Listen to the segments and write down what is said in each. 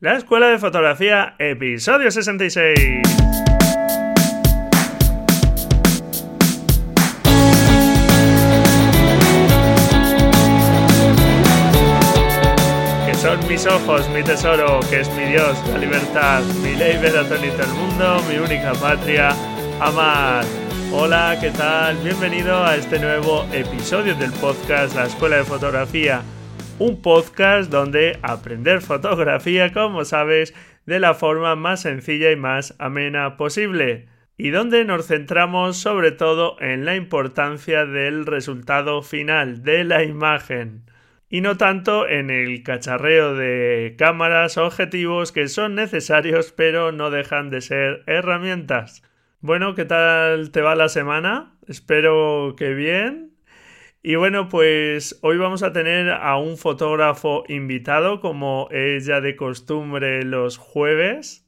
La Escuela de Fotografía, episodio 66. Que son mis ojos, mi tesoro, que es mi Dios, la libertad, mi ley vedatonita el mundo, mi única patria, amar. Hola, ¿qué tal? Bienvenido a este nuevo episodio del podcast La Escuela de Fotografía un podcast donde aprender fotografía, como sabes, de la forma más sencilla y más amena posible, y donde nos centramos sobre todo en la importancia del resultado final, de la imagen, y no tanto en el cacharreo de cámaras objetivos que son necesarios pero no dejan de ser herramientas. Bueno, ¿qué tal te va la semana? Espero que bien. Y bueno, pues hoy vamos a tener a un fotógrafo invitado, como es ya de costumbre los jueves.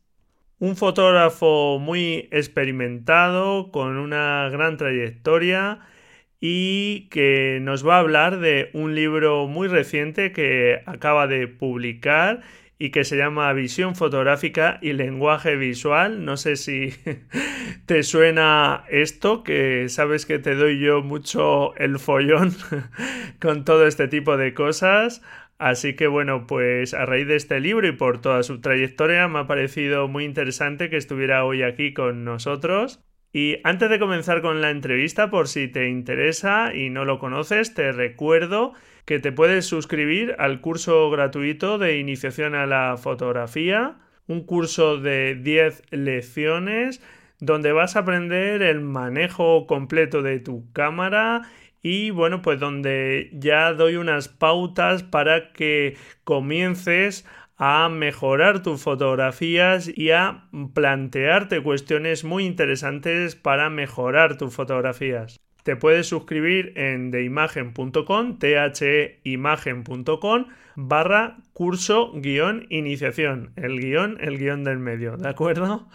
Un fotógrafo muy experimentado, con una gran trayectoria y que nos va a hablar de un libro muy reciente que acaba de publicar y que se llama Visión fotográfica y lenguaje visual. No sé si te suena esto, que sabes que te doy yo mucho el follón con todo este tipo de cosas. Así que bueno, pues a raíz de este libro y por toda su trayectoria me ha parecido muy interesante que estuviera hoy aquí con nosotros. Y antes de comenzar con la entrevista, por si te interesa y no lo conoces, te recuerdo que te puedes suscribir al curso gratuito de iniciación a la fotografía, un curso de 10 lecciones donde vas a aprender el manejo completo de tu cámara y bueno, pues donde ya doy unas pautas para que comiences a mejorar tus fotografías y a plantearte cuestiones muy interesantes para mejorar tus fotografías te puedes suscribir en theimagen.com, theimagen.com barra curso guion iniciación. El guion, el guion del medio, ¿de acuerdo?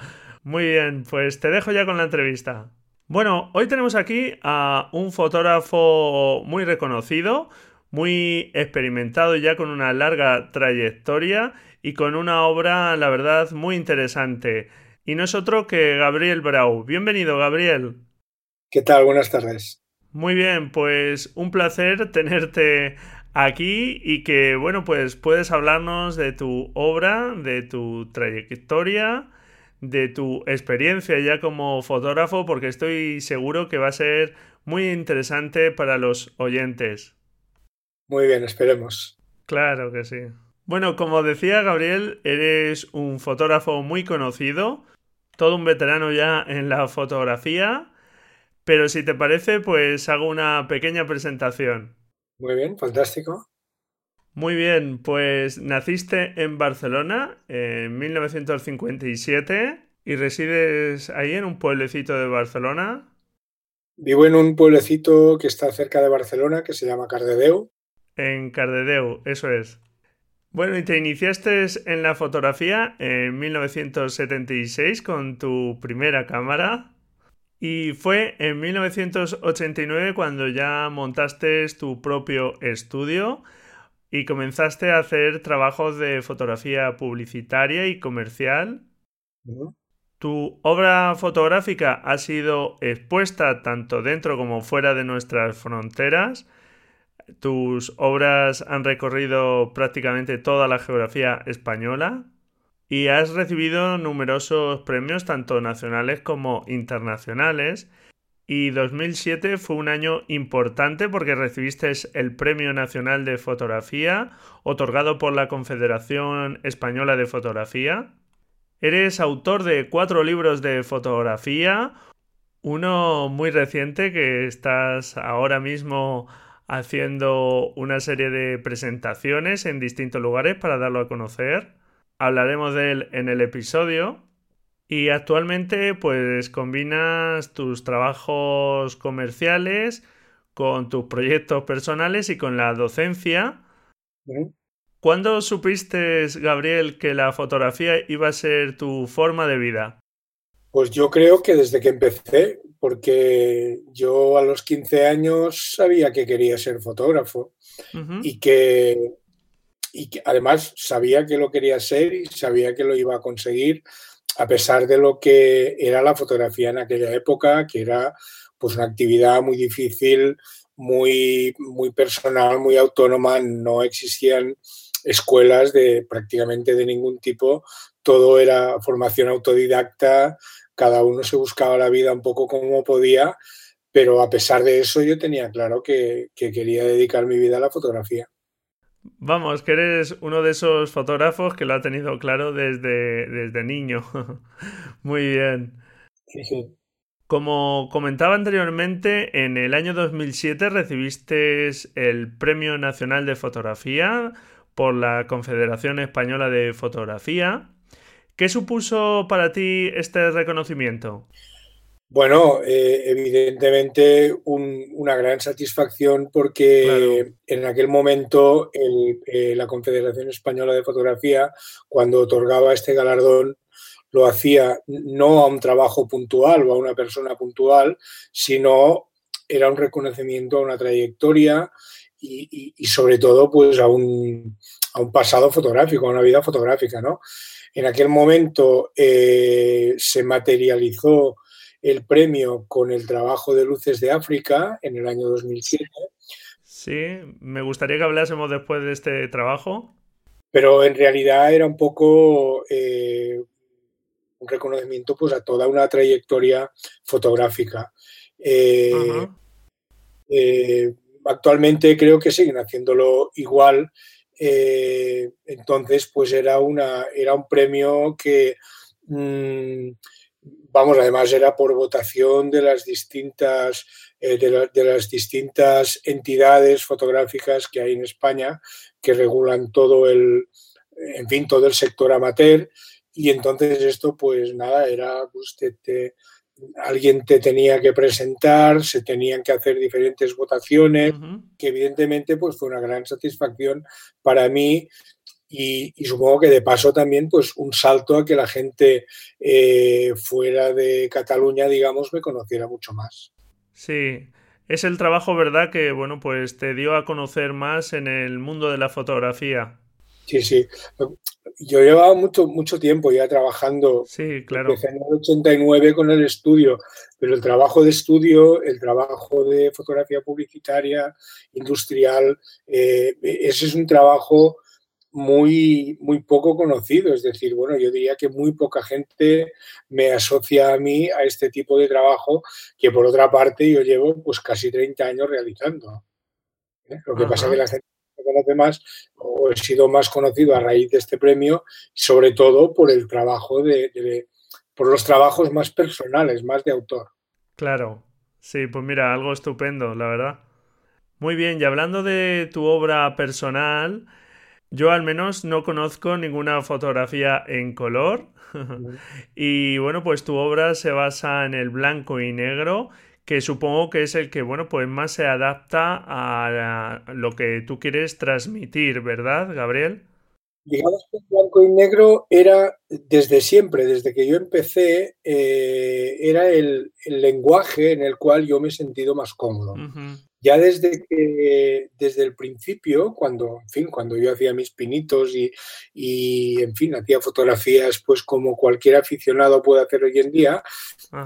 Muy bien, pues te dejo ya con la entrevista. Bueno, hoy tenemos aquí a un fotógrafo muy reconocido, muy experimentado ya con una larga trayectoria y con una obra, la verdad, muy interesante. Y no es otro que Gabriel Brau. Bienvenido, Gabriel. ¿Qué tal? Buenas tardes. Muy bien, pues un placer tenerte aquí y que, bueno, pues puedes hablarnos de tu obra, de tu trayectoria, de tu experiencia ya como fotógrafo, porque estoy seguro que va a ser muy interesante para los oyentes. Muy bien, esperemos. Claro que sí. Bueno, como decía Gabriel, eres un fotógrafo muy conocido, todo un veterano ya en la fotografía pero si te parece, pues hago una pequeña presentación. Muy bien, fantástico. Muy bien, pues naciste en Barcelona en 1957 y resides ahí en un pueblecito de Barcelona. Vivo en un pueblecito que está cerca de Barcelona que se llama Cardedeu. En Cardedeu, eso es. Bueno, y te iniciaste en la fotografía en 1976 con tu primera cámara. Y fue en 1989 cuando ya montaste tu propio estudio y comenzaste a hacer trabajos de fotografía publicitaria y comercial. Tu obra fotográfica ha sido expuesta tanto dentro como fuera de nuestras fronteras. Tus obras han recorrido prácticamente toda la geografía española y has recibido numerosos premios tanto nacionales como internacionales. Y 2007 fue un año importante porque recibiste el Premio Nacional de Fotografía otorgado por la Confederación Española de Fotografía. Eres autor de cuatro libros de fotografía, uno muy reciente que estás ahora mismo haciendo una serie de presentaciones en distintos lugares para darlo a conocer hablaremos de él en el episodio. Y actualmente pues combinas tus trabajos comerciales con tus proyectos personales y con la docencia. ¿Cuándo supiste, Gabriel, que la fotografía iba a ser tu forma de vida? Pues yo creo que desde que empecé, porque yo a los 15 años sabía que quería ser fotógrafo y que y además sabía que lo quería ser y sabía que lo iba a conseguir a pesar de lo que era la fotografía en aquella época, que era pues una actividad muy difícil, muy, muy personal, muy autónoma, no existían escuelas de prácticamente de ningún tipo, todo era formación autodidacta, cada uno se buscaba la vida un poco como podía, pero a pesar de eso yo tenía claro que quería dedicar mi vida a la fotografía. Vamos, que eres uno de esos fotógrafos que lo ha tenido claro desde, desde niño. Muy bien. Como comentaba anteriormente, en el año 2007 recibiste el Premio Nacional de Fotografía por la Confederación Española de Fotografía. ¿Qué supuso para ti este reconocimiento? Bueno, eh, evidentemente una gran satisfacción porque en aquel momento eh, la Confederación Española de Fotografía, cuando otorgaba este galardón, lo hacía no a un trabajo puntual o a una persona puntual, sino era un reconocimiento a una trayectoria y, sobre todo pues a un, a un, pasado fotográfico, a una vida fotográfica. ¿no? En aquel momento eh, se materializó el premio con el trabajo de Luces de África en el año 2007. Sí, me gustaría que hablásemos después de este trabajo. Pero en realidad era un poco eh, un reconocimiento pues, a toda una trayectoria fotográfica. Eh, eh, actualmente creo que siguen haciéndolo igual. entonces, pues era, una, era un premio que mm, vamos, además era por votación de las distintas, eh, de, las distintas entidades fotográficas que hay en España que regulan todo el, en fin, todo el sector amateur. Y entonces esto, pues nada, era, pues, alguien te tenía que presentar, se tenían que hacer diferentes votaciones, que evidentemente pues fue una gran satisfacción para mí y, supongo que de paso también pues un salto a que la gente eh, fuera de Cataluña, digamos, me conociera mucho más. Sí, es el trabajo, ¿verdad? Que, bueno, pues te dio a conocer más en el mundo de la fotografía. Sí, sí. Yo llevaba mucho, mucho tiempo ya trabajando. Sí, claro. Empecé en el 89 con el estudio, pero el trabajo de estudio, el trabajo de fotografía publicitaria, industrial, eh, ese es un trabajo muy, muy poco conocido. Es decir, bueno, yo diría que muy poca gente me asocia a mí a este tipo de trabajo que por otra parte yo llevo pues casi 30 años realizando. ¿eh? Lo que pasa es que la gente me conoce más o he sido más conocido a raíz de este premio, sobre todo por el trabajo de, por los trabajos más personales, más de autor. Claro, sí, pues mira, algo estupendo, la verdad. Muy bien, y hablando de tu obra personal, yo al menos no conozco ninguna fotografía en color. y bueno, pues tu obra se basa en el blanco y negro, que supongo que es el que, bueno, pues más se adapta a lo que tú quieres transmitir, ¿verdad, Gabriel? Digamos que el blanco y negro era desde siempre, desde que yo empecé, eh, era el, lenguaje en el cual yo me he sentido más cómodo ya desde que desde el principio, cuando, en fin, cuando yo hacía mis pinitos y, en fin, hacía fotografías, pues como cualquier aficionado puede hacer hoy en día,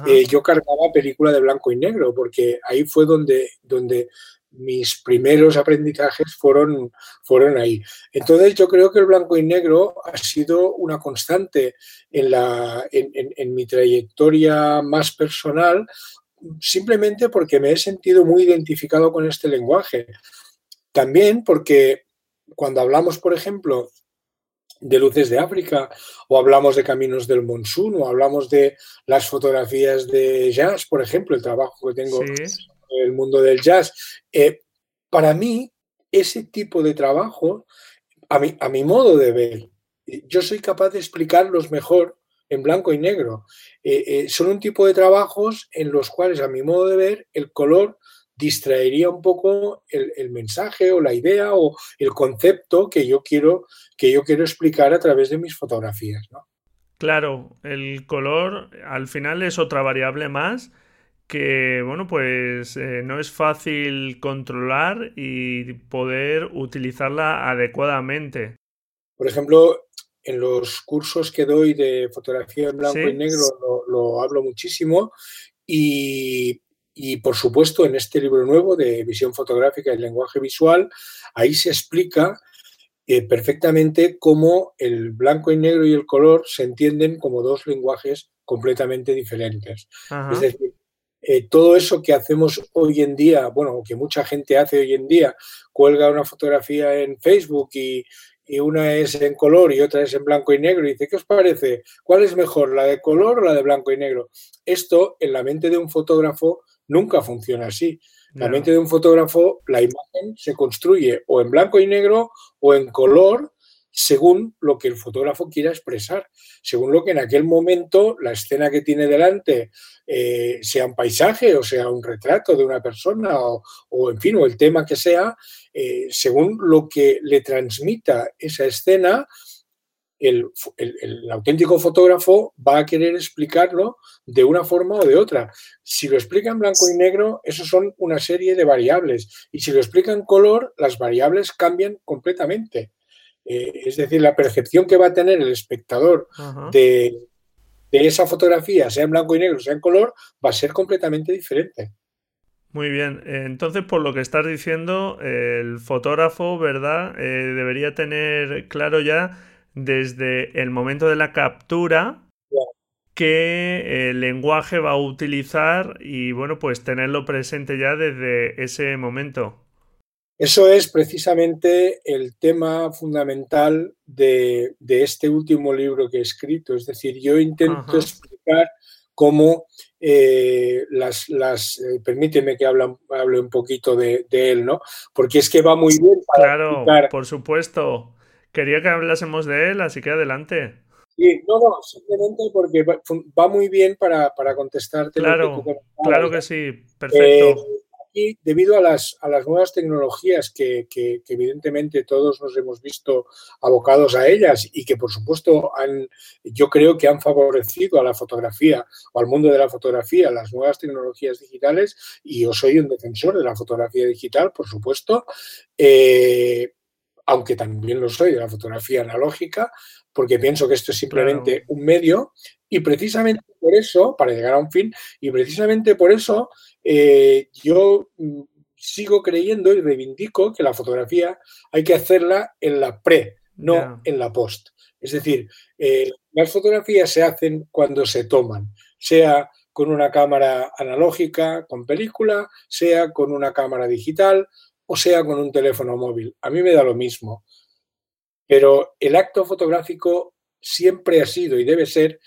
eh, yo cargaba película de blanco y negro, porque ahí fue donde, donde mis primeros aprendizajes fueron, fueron ahí. Entonces yo creo que el blanco y negro ha sido una constante en, la, en mi trayectoria más personal, simplemente porque me he sentido muy identificado con este lenguaje. También porque cuando hablamos, por ejemplo, de luces de África, o hablamos de caminos del monzón, o hablamos de las fotografías de jazz, por ejemplo, el trabajo que tengo en el mundo del jazz. Eh, para mí, ese tipo de trabajo, a mi, a mi modo de ver, yo soy capaz de explicarlos mejor en blanco y negro. Eh, eh, son un tipo de trabajos en los cuales, a mi modo de ver, el color distraería un poco el, mensaje o la idea o el concepto que yo quiero, que yo quiero explicar a través de mis fotografías. Claro, el color al final es otra variable más que, bueno, pues eh, no es fácil controlar y poder utilizarla adecuadamente. por ejemplo, en los cursos que doy de fotografía en blanco y negro lo, hablo muchísimo y, por supuesto en este libro nuevo de visión fotográfica y lenguaje visual, ahí se explica eh, perfectamente cómo el blanco y negro y el color se entienden como dos lenguajes completamente diferentes. Es decir, eh, todo eso que hacemos hoy en día, bueno, que mucha gente hace hoy en día, cuelga una fotografía en Facebook y, y una es en color y otra es en blanco y negro. Y dice, ¿qué os parece? ¿Cuál es mejor, la de color o la de blanco y negro? Esto en la mente de un fotógrafo nunca funciona así. En la mente de un fotógrafo, la imagen se construye o en blanco y negro o en color según lo que el fotógrafo quiera expresar, según lo que en aquel momento la escena que tiene delante eh, sea un paisaje o sea un retrato de una persona o, en fin, o el tema que sea, eh, según lo que le transmita esa escena, el, auténtico fotógrafo va a querer explicarlo de una forma o de otra. Si lo explica en blanco y negro, eso son una serie de variables. Y si lo explica en color, las variables cambian completamente. Eh, es decir, la percepción que va a tener el espectador de, esa fotografía, sea en blanco y negro, sea en color, va a ser completamente diferente. Muy bien, entonces por lo que estás diciendo, el fotógrafo, ¿verdad? Eh, debería tener claro ya desde el momento de la captura qué lenguaje va a utilizar y bueno, pues tenerlo presente ya desde ese momento. Eso es precisamente el tema fundamental de, este último libro que he escrito. Es decir, yo intento explicar cómo eh, las, las eh, permíteme que hable, un poquito de, él, ¿no? Porque es que va muy bien para Claro, por supuesto. Quería que hablásemos de él, así que adelante. Sí, no, no, simplemente porque va, muy bien para, contestarte. Claro, claro que sí, perfecto. Eh, debido a las, a las nuevas tecnologías que, evidentemente todos nos hemos visto abocados a ellas y que por supuesto han, yo creo que han favorecido a la fotografía o al mundo de la fotografía, las nuevas tecnologías digitales, y yo soy un defensor de la fotografía digital, por supuesto, eh, aunque también lo soy de la fotografía analógica, porque pienso que esto es simplemente un medio y precisamente por eso, para llegar a un fin, y precisamente por eso eh, yo mm, sigo creyendo y reivindico que la fotografía hay que hacerla en la pre, no en la post. Es decir, eh, las fotografías se hacen cuando se toman, sea con una cámara analógica, con película, sea con una cámara digital o sea con un teléfono móvil. A mí me da lo mismo. Pero el acto fotográfico siempre ha sido y debe ser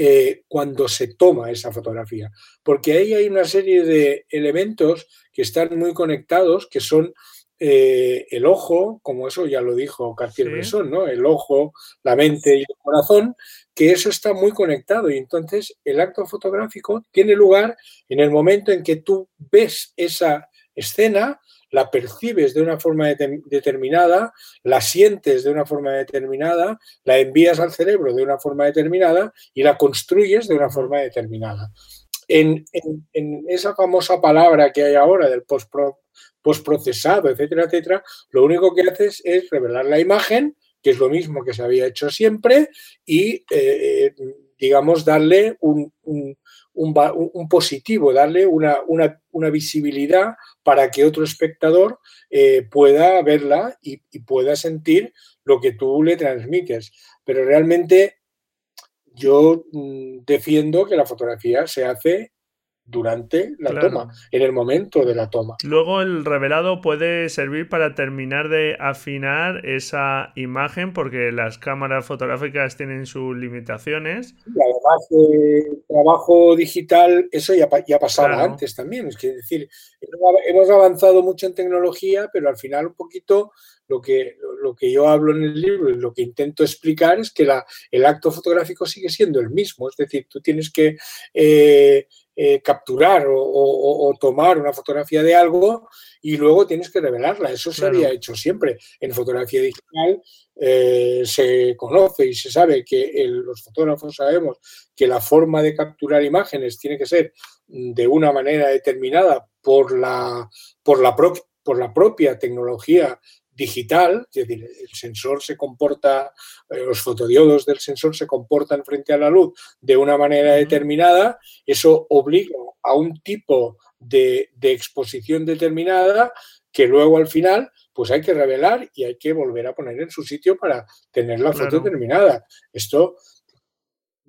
eh, cuando se toma esa fotografía, porque ahí hay una serie de elementos que están muy conectados, que son eh, el ojo, como eso ya lo dijo Cartier-Bresson, ¿no? El ojo, la mente y el corazón, que eso está muy conectado. Y entonces el acto fotográfico tiene lugar en el momento en que tú ves esa escena, la percibes de una forma determinada, la sientes de una forma determinada, la envías al cerebro de una forma determinada y la construyes de una forma determinada. En, esa famosa palabra que hay ahora del postprocesado, etcétera, etcétera, lo único que haces es revelar la imagen, que es lo mismo que se había hecho siempre, y, eh, digamos, darle un, un, positivo, darle una, una, visibilidad para que otro espectador eh, pueda verla y, y, pueda sentir lo que tú le transmites. Pero realmente yo mm, defiendo que la fotografía se hace durante la toma, en el momento de la toma. Luego el revelado puede servir para terminar de afinar esa imagen porque las cámaras fotográficas tienen sus limitaciones. Y además el trabajo digital, eso ya, ya pasaba antes también. Es que decir, hemos avanzado mucho en tecnología, pero al final un poquito lo que, lo que yo hablo en el libro y lo que intento explicar es que la, el acto fotográfico sigue siendo el mismo. Es decir, tú tienes que eh, eh, capturar o, tomar una fotografía de algo y luego tienes que revelarla. Eso se había hecho siempre. En fotografía digital eh, se conoce y se sabe que los fotógrafos sabemos que la forma de capturar imágenes tiene que ser de una manera determinada por la, por la, por la propia tecnología digital, es decir, el sensor se comporta, eh, los fotodiodos del sensor se comportan frente a la luz de una manera determinada, eso obliga a un tipo de, exposición determinada que luego al final pues hay que revelar y hay que volver a poner en su sitio para tener la foto terminada. Esto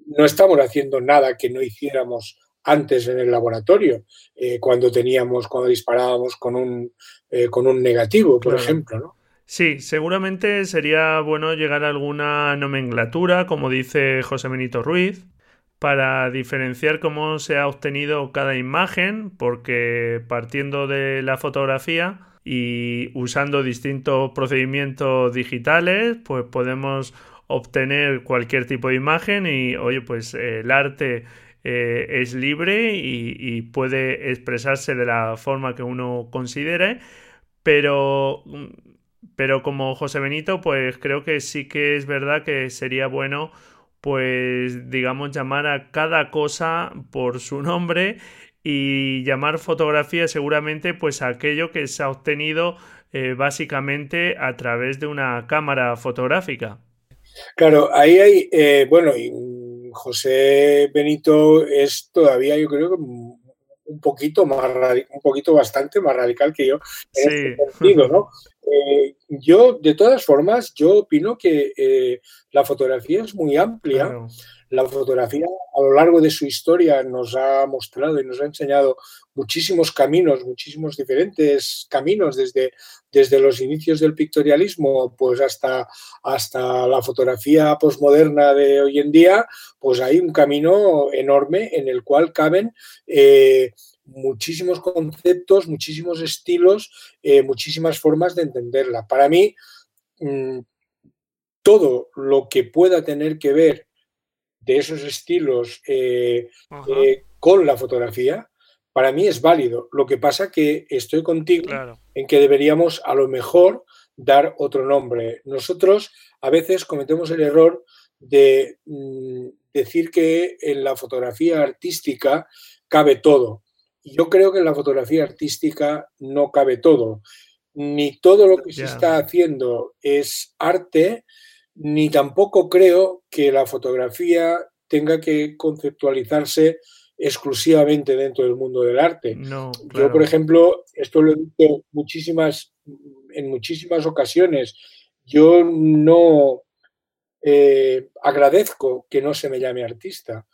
no estamos haciendo nada que no hiciéramos antes en el laboratorio, eh, cuando teníamos, cuando disparábamos con un, eh, con un negativo, por ejemplo, ¿no? Sí, seguramente sería bueno llegar a alguna nomenclatura, como dice José Benito Ruiz, para diferenciar cómo se ha obtenido cada imagen, porque partiendo de la fotografía y usando distintos procedimientos digitales, pues podemos obtener cualquier tipo de imagen y, oye, pues el arte eh, es libre y, puede expresarse de la forma que uno considere, pero, pero como José Benito, pues creo que sí que es verdad que sería bueno, pues digamos, llamar a cada cosa por su nombre y llamar fotografía seguramente pues aquello que se ha obtenido eh, básicamente a través de una cámara fotográfica. Claro, ahí hay, eh, bueno, José Benito es todavía, yo creo que un poquito más un poquito bastante más radical que yo en este sentido, ¿no? Eh, yo, de todas formas, yo opino que eh, la fotografía es muy amplia. La fotografía a lo largo de su historia nos ha mostrado y nos ha enseñado muchísimos caminos, muchísimos diferentes caminos, desde, desde los inicios del pictorialismo pues hasta, hasta la fotografía posmoderna de hoy en día, pues hay un camino enorme en el cual caben eh, muchísimos conceptos, muchísimos estilos, eh, muchísimas formas de entenderla. Para mí, mm, todo lo que pueda tener que ver de esos estilos eh, eh, con la fotografía, para mí es válido. Lo que pasa que estoy contigo en que deberíamos a lo mejor dar otro nombre. Nosotros a veces cometemos el error de mm, decir que en la fotografía artística cabe todo. Yo creo que en la fotografía artística no cabe todo. Ni todo lo que se está haciendo es arte, ni tampoco creo que la fotografía tenga que conceptualizarse exclusivamente dentro del mundo del arte. Yo, por ejemplo, esto lo he dicho muchísimas, en muchísimas ocasiones, yo no eh, agradezco que no se me llame artista,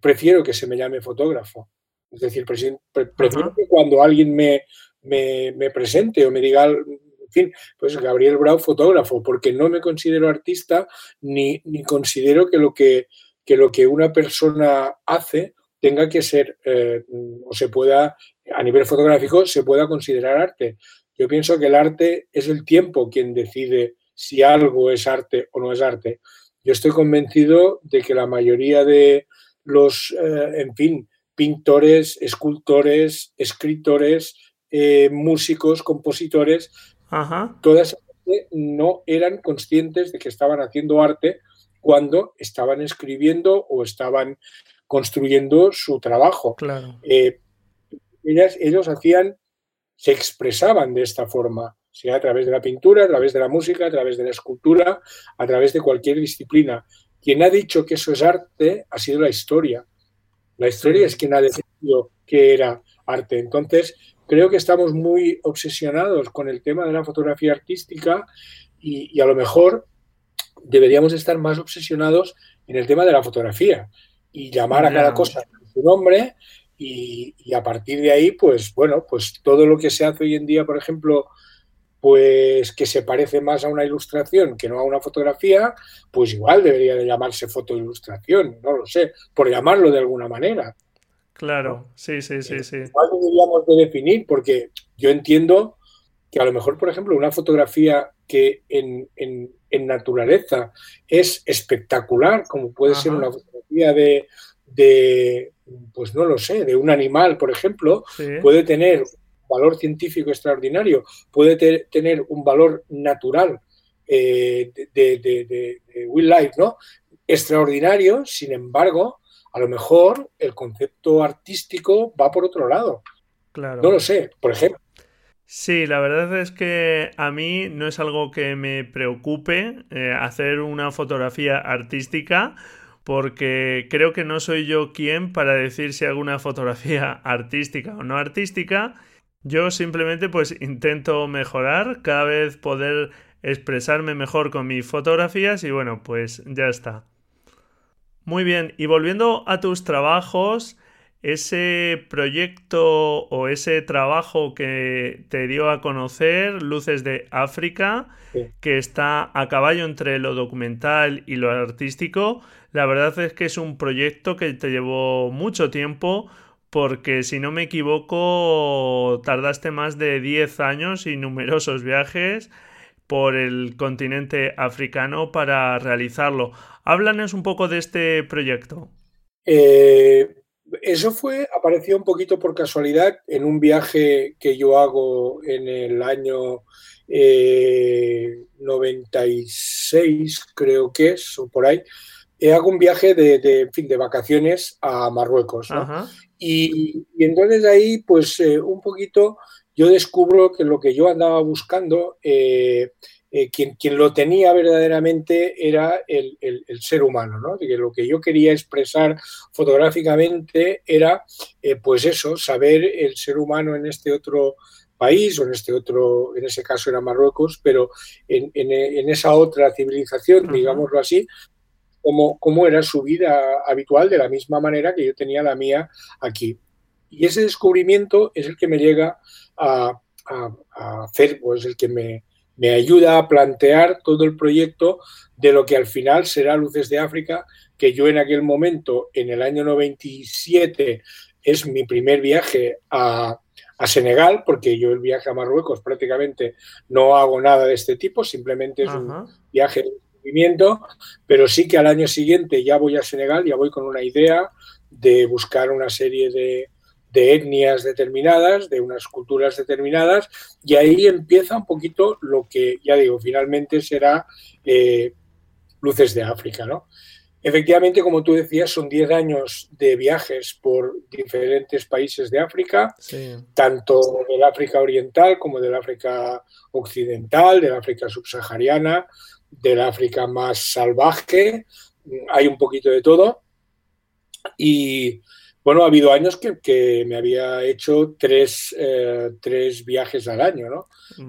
prefiero que se me llame fotógrafo. Es decir, prefiero que cuando alguien me, me, presente o me diga, en fin, pues Gabriel Brau, fotógrafo, porque no me considero artista ni, ni considero que lo que, que lo que una persona hace tenga que ser eh, o se pueda, a nivel fotográfico, se pueda considerar arte. Yo pienso que el arte es el tiempo quien decide si algo es arte o no es arte. Yo estoy convencido de que la mayoría de los, eh, en fin, pintores, escultores, escritores, eh, músicos, compositores, todas no eran conscientes de que estaban haciendo arte cuando estaban escribiendo o estaban construyendo su trabajo. Claro. Eh, ellos hacían, se expresaban de esta forma, sea a través de la pintura, a través de la música, a través de la escultura, a través de cualquier disciplina. Quien ha dicho que eso es arte ha sido la historia. La historia es quien ha decidido que era arte. Entonces, creo que estamos muy obsesionados con el tema de la fotografía artística y, a lo mejor deberíamos estar más obsesionados en el tema de la fotografía y llamar a cada cosa su nombre y, y, a partir de ahí, pues bueno, pues todo lo que se hace hoy en día, por ejemplo, pues que se parece más a una ilustración que no a una fotografía, pues igual debería de llamarse fotoilustración, no lo sé, por llamarlo de alguna manera. Claro, sí, sí, sí, sí. ¿Cuál deberíamos de definir? Porque yo entiendo que a lo mejor, por ejemplo, una fotografía que en, naturaleza es espectacular, como puede ser una fotografía de, pues no lo sé, de un animal, por ejemplo, puede tener valor científico extraordinario, puede tener un valor natural eh, de, de, wildlife, ¿no? Extraordinario, sin embargo, a lo mejor el concepto artístico va por otro lado. Claro. No lo sé, por ejemplo. Sí, la verdad es que a mí no es algo que me preocupe eh, hacer una fotografía artística porque creo que no soy yo quien para decir si hago una fotografía artística o no artística. Yo simplemente pues intento mejorar, cada vez poder expresarme mejor con mis fotografías y bueno, pues ya está. Muy bien, y volviendo a tus trabajos, ese proyecto o ese trabajo que te dio a conocer, Luces de África, que está a caballo entre lo documental y lo artístico, la verdad es que es un proyecto que te llevó mucho tiempo porque si no me equivoco tardaste más de 10 años y numerosos viajes por el continente africano para realizarlo. Háblanos un poco de este proyecto. Eh, eso fue, apareció un poquito por casualidad en un viaje que yo hago en el año 96, eh, creo que es, o por ahí. Eh, hago un viaje de, fin, de vacaciones a Marruecos. Y, entonces ahí, pues eh, un poquito, yo descubro que lo que yo andaba buscando eh, quien, quien, lo tenía verdaderamente era el, ser humano, ¿no? que lo que yo quería expresar fotográficamente era, eh, pues eso, saber el ser humano en este otro país o en este otro, en ese caso era Marruecos, pero en, esa otra civilización, digámoslo así, cómo, cómo era su vida habitual de la misma manera que yo tenía la mía aquí. Y ese descubrimiento es el que me llega a, a hacer, pues el que me, me ayuda a plantear todo el proyecto de lo que al final será Luces de África, que yo en aquel momento, en el año 97, es mi primer viaje a, Senegal, porque yo el viaje a Marruecos prácticamente no hago nada de este tipo, simplemente es un viaje movimiento, pero sí que al año siguiente ya voy a Senegal, ya voy con una idea de buscar una serie de, de etnias determinadas, de unas culturas determinadas, y ahí empieza un poquito lo que, ya digo, finalmente será eh, Luces de África, ¿no? Efectivamente, como tú decías, son 10 años de viajes por diferentes países de África, tanto del África Oriental como del África Occidental, del África Subsahariana, del África más salvaje, hay un poquito de todo. Y, bueno, ha habido años que, me había hecho tres, eh, tres, viajes al año, ¿no?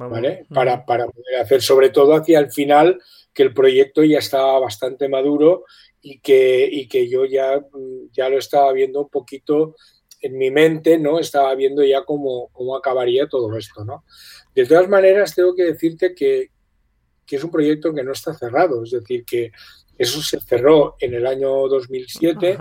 ¿Vale? Para, para, poder hacer, sobre todo hacia el final, que el proyecto ya estaba bastante maduro y que, y que yo ya, ya lo estaba viendo un poquito en mi mente, ¿no? Estaba viendo ya cómo, cómo acabaría todo esto, ¿no? De todas maneras, tengo que decirte que, que es un proyecto que no está cerrado, es decir, que eso se cerró en el año 2007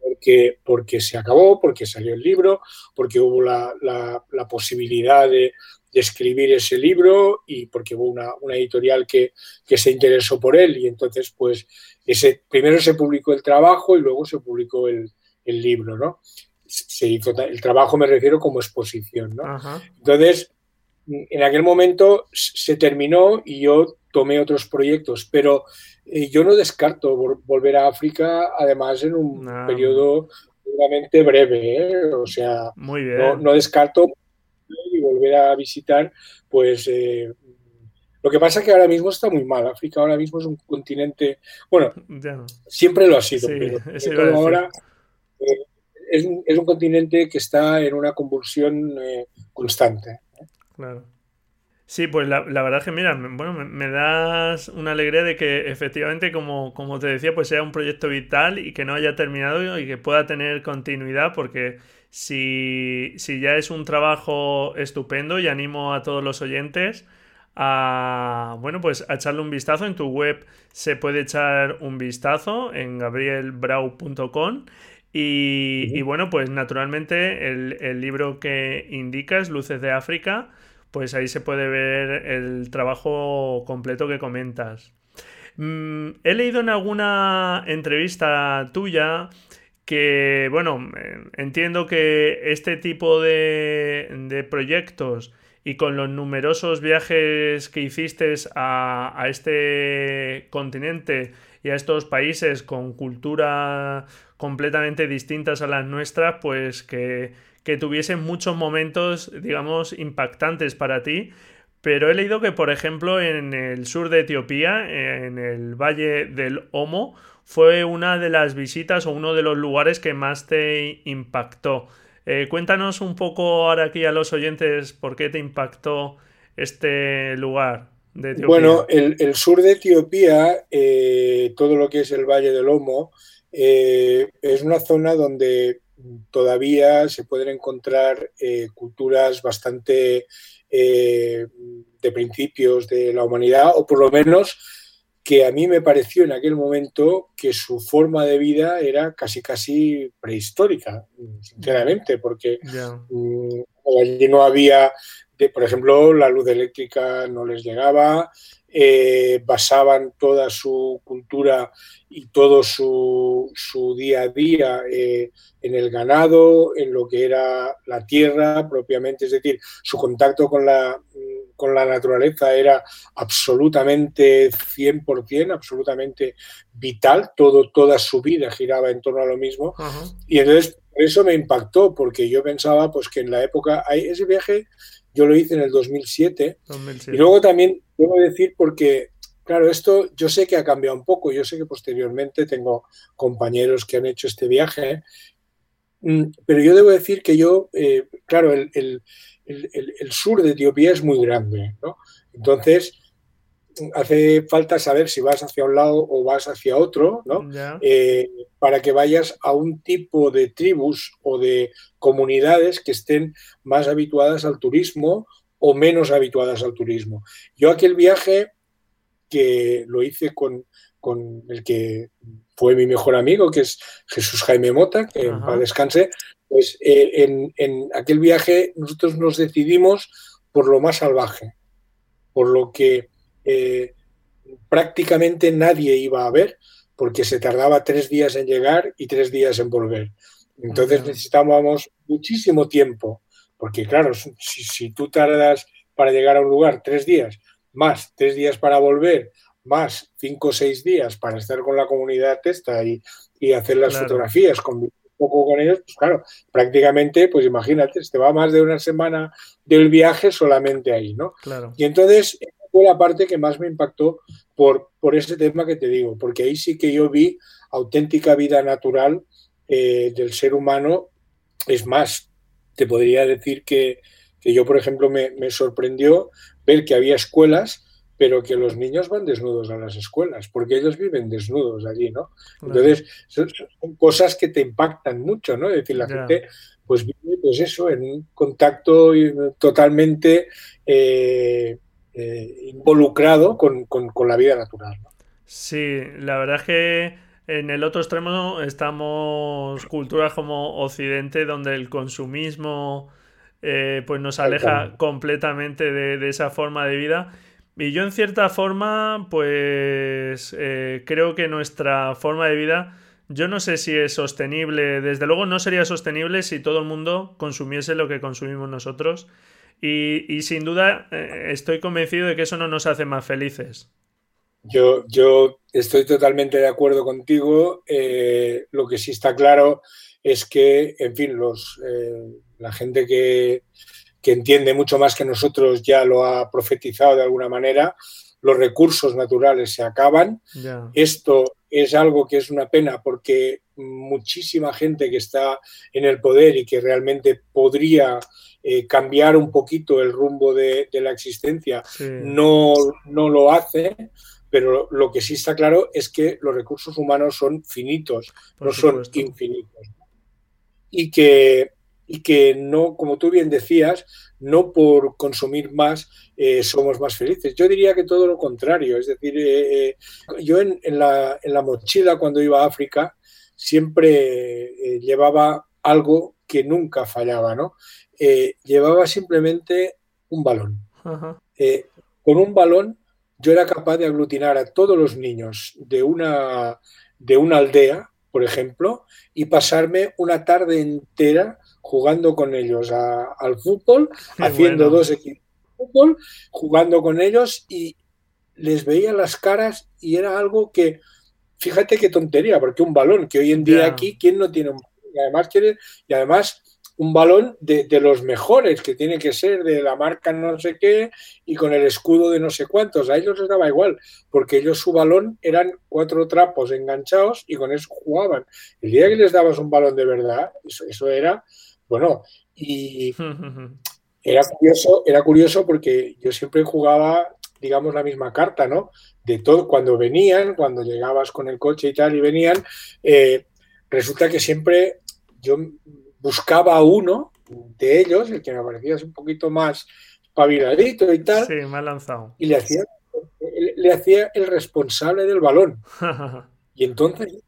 porque, porque se acabó, porque salió el libro, porque hubo la, la, posibilidad de, de, escribir ese libro y porque hubo una, una editorial que, que, se interesó por él y entonces pues ese, primero se publicó el trabajo y luego se publicó el, el libro, ¿no? Se hizo el trabajo me refiero como exposición, ¿no? Entonces, en aquel momento se terminó y yo tomé otros proyectos, pero eh, yo no descarto volver a África, además en un periodo realmente breve, ¿eh? o sea, No, descarto volver a visitar, pues eh, lo que pasa es que ahora mismo está muy mal. África ahora mismo es un continente, bueno, siempre lo ha sido, pero ahora es, es, un continente que está en una convulsión constante. Claro. Sí, pues la, la, verdad es que, mira, bueno, me, das una alegría de que efectivamente, como, como te decía, pues sea un proyecto vital y que no haya terminado y que pueda tener continuidad, porque si, si ya es un trabajo estupendo y animo a todos los oyentes a, bueno, pues a echarle un vistazo. En tu web se puede echar un vistazo en gabrielbrau.com. Y, y, bueno, pues naturalmente el, el libro que indicas, Luces de África, pues ahí se puede ver el trabajo completo que comentas. Mm, he leído en alguna entrevista tuya que, bueno, eh, entiendo que este tipo de, proyectos y con los numerosos viajes que hiciste a, a, este continente y a estos países con cultura completamente distintas a las nuestras, pues que, que tuviesen muchos momentos, digamos, impactantes para ti. Pero he leído que, por ejemplo, en el sur de Etiopía, en el Valle del Omo, fue una de las visitas o uno de los lugares que más te impactó. Eh, cuéntanos un poco ahora aquí a los oyentes por qué te impactó este lugar de Etiopía. Bueno, el, sur de Etiopía, eh, todo lo que es el Valle del Omo, eh, es una zona donde todavía se pueden encontrar culturas bastante de principios de la humanidad, o por lo menos que a mí me pareció en aquel momento que su forma de vida era casi casi prehistórica, sinceramente, porque mm, allí no había, por ejemplo, la luz eléctrica no les llegaba, eh, basaban toda su cultura y todo su, día a día eh, en el ganado, en lo que era la tierra propiamente, es decir, su contacto con la, con la naturaleza era absolutamente 100%, absolutamente vital, todo, toda su vida giraba en torno a lo mismo. Y entonces eso me impactó, porque yo pensaba pues que en la época, ese viaje yo lo hice en el 2007. Y luego también debo decir porque, claro, esto yo sé que ha cambiado un poco. Yo sé que posteriormente tengo compañeros que han hecho este viaje. Mm, pero yo debo decir que yo, eh, claro, el, el, el, sur de Etiopía es muy grande, ¿no? Entonces, hace falta saber si vas hacia un lado o vas hacia otro, ¿no? Eh, para que vayas a un tipo de tribus o de comunidades que estén más habituadas al turismo o menos habituadas al turismo. Yo aquel viaje que lo hice con, el que fue mi mejor amigo, que es Jesús Jaime Mota, que en paz descanse, pues eh, en, aquel viaje nosotros nos decidimos por lo más salvaje, por lo que eh, prácticamente nadie iba a ver, porque se tardaba tres días en llegar y tres días en volver. Entonces necesitábamos muchísimo tiempo, porque claro, si, si, tú tardas para llegar a un lugar tres días, más tres días para volver, más cinco o seis días para estar con la comunidad testa y, y hacer las fotografías, con poco con ellos, pues claro, prácticamente, pues imagínate, te va más de una semana del viaje solamente ahí, ¿no? Claro. Y entonces fue la parte que más me impactó por, por ese tema que te digo, porque ahí sí que yo vi auténtica vida natural eh, del ser humano. Es más, te podría decir que, que yo, por ejemplo, me, me sorprendió ver que había escuelas pero que los niños van desnudos a las escuelas, porque ellos viven desnudos allí, ¿no? Entonces, son, cosas que te impactan mucho, ¿no? Es decir, la gente pues vive, pues eso, en un contacto totalmente eh, eh, involucrado con, la vida natural. ¿no? Sí, la verdad es que en el otro extremo estamos culturas como Occidente, donde el consumismo eh, pues nos aleja completamente de esa forma de vida y yo en cierta forma, pues eh, creo que nuestra forma de vida, yo no sé si es sostenible, desde luego no sería sostenible si todo el mundo consumiese lo que consumimos nosotros. Y, sin duda eh, estoy convencido de que eso no nos hace más felices. Yo, yo estoy totalmente de acuerdo contigo. Eh, lo que sí está claro es que, en fin, los, la gente que, que entiende mucho más que nosotros ya lo ha profetizado de alguna manera, los recursos naturales se acaban. Esto es algo que es una pena porque muchísima gente que está en el poder y que realmente podría eh, cambiar un poquito el rumbo de, la existencia no, no lo hace. Pero lo que sí está claro es que los recursos humanos son finitos, no son infinitos. Y que y que no, como tú bien decías, no por consumir más eh, somos más felices. Yo diría que todo lo contrario. Es decir, eh, yo en, la, mochila cuando iba a África siempre llevaba algo que nunca fallaba, ¿no? llevaba simplemente un balón. con un balón yo era capaz de aglutinar a todos los niños de una, de una aldea, por ejemplo, y pasarme una tarde entera jugando con ellos al fútbol, haciendo dos equipos de fútbol, jugando con ellos y les veía las caras y era algo que, fíjate qué tontería, porque un balón, que hoy en día aquí, ¿quién no tiene un balón? Y además, quiere, y además un balón de, los mejores, que tiene que ser de la marca no sé qué y con el escudo de no sé cuántos. A ellos les daba igual, porque ellos su balón eran cuatro trapos enganchados y con eso jugaban. El día que les dabas un balón de verdad, eso, eso era, bueno, y era curioso, era curioso porque yo siempre jugaba, digamos, la misma carta, ¿no? De todo, cuando venían, cuando llegabas con el coche y tal y venían, eh, resulta que siempre yo buscaba a uno de ellos, el que me parecía un poquito más paviladito y tal. Sí, me lanzado. Y le hacía, le hacía el responsable del balón. y entonces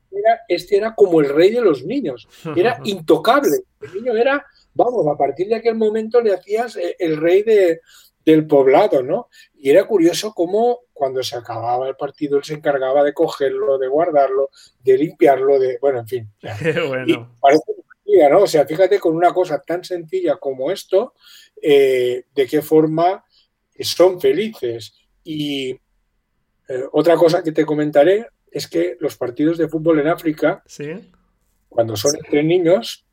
este era como el rey de los niños. Era intocable. El niño era, vamos, a partir de aquel momento le hacías eh, el rey de, del poblado, ¿no? Y era curioso cómo cuando se acababa el partido él se encargaba de cogerlo, de guardarlo, de limpiarlo, de, bueno, en fin. bueno. parece ¿no? O sea, fíjate con una cosa tan sencilla como esto, eh, de qué forma son felices. Y eh, otra cosa que te comentaré es que los partidos de fútbol en África, cuando son entre niños,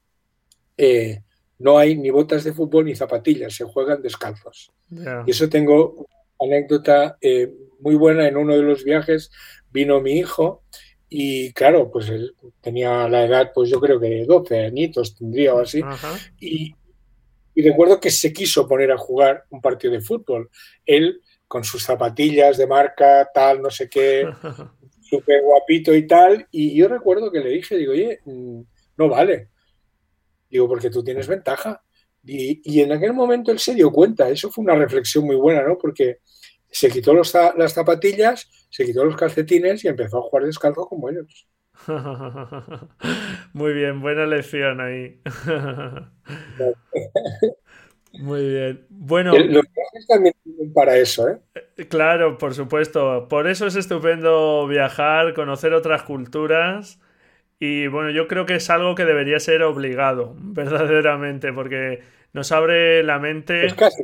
eh, no hay ni botas de fútbol ni zapatillas, se juegan descalzos. Y eso tengo anécdota muy buena en uno de los viajes. Vino mi hijo y claro, pues él tenía la edad, pues yo creo que 12 añitos tendría o así. Y, recuerdo que se quiso poner a jugar un partido de fútbol. Él con sus zapatillas de marca, tal, no sé qué, súper guapito y tal. Y yo recuerdo que le dije, digo, oye, mm, no vale. Digo, porque tú tienes ventaja. Y, y en aquel momento él se dio cuenta. Eso fue una reflexión muy buena, ¿no? Porque se quitó las zapatillas, se quitó los calcetines y empezó a jugar descalzo como ellos. Muy bien, buena lección ahí. Muy bien. Bueno. Los viajes también para eso, ¿eh? ¿eh? Claro, por supuesto. Por eso es estupendo viajar, conocer otras culturas. Y bueno, yo creo que es algo que debería ser obligado, verdaderamente, porque nos abre la mente. Es casi,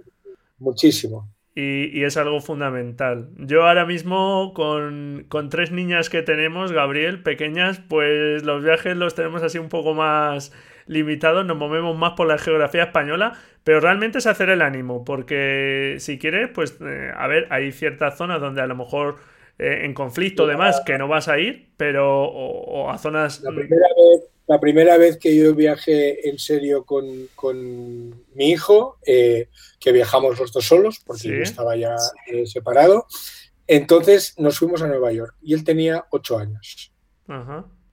muchísimo y, es algo fundamental. Yo ahora mismo con, tres niñas que tenemos, Gabriel, pequeñas, pues los viajes los tenemos así un poco más limitados, nos movemos más por la geografía española, pero realmente es hacer el ánimo, porque si quieres, pues eh, a ver, hay ciertas zonas donde a lo mejor eh, en conflicto demás que no vas a ir, pero o, a zonas... La primera vez la primera vez que yo viajé en serio con, mi hijo, eh, que viajamos los dos solos, porque yo estaba ya eh, separado, entonces nos fuimos a Nueva York y él tenía ocho años.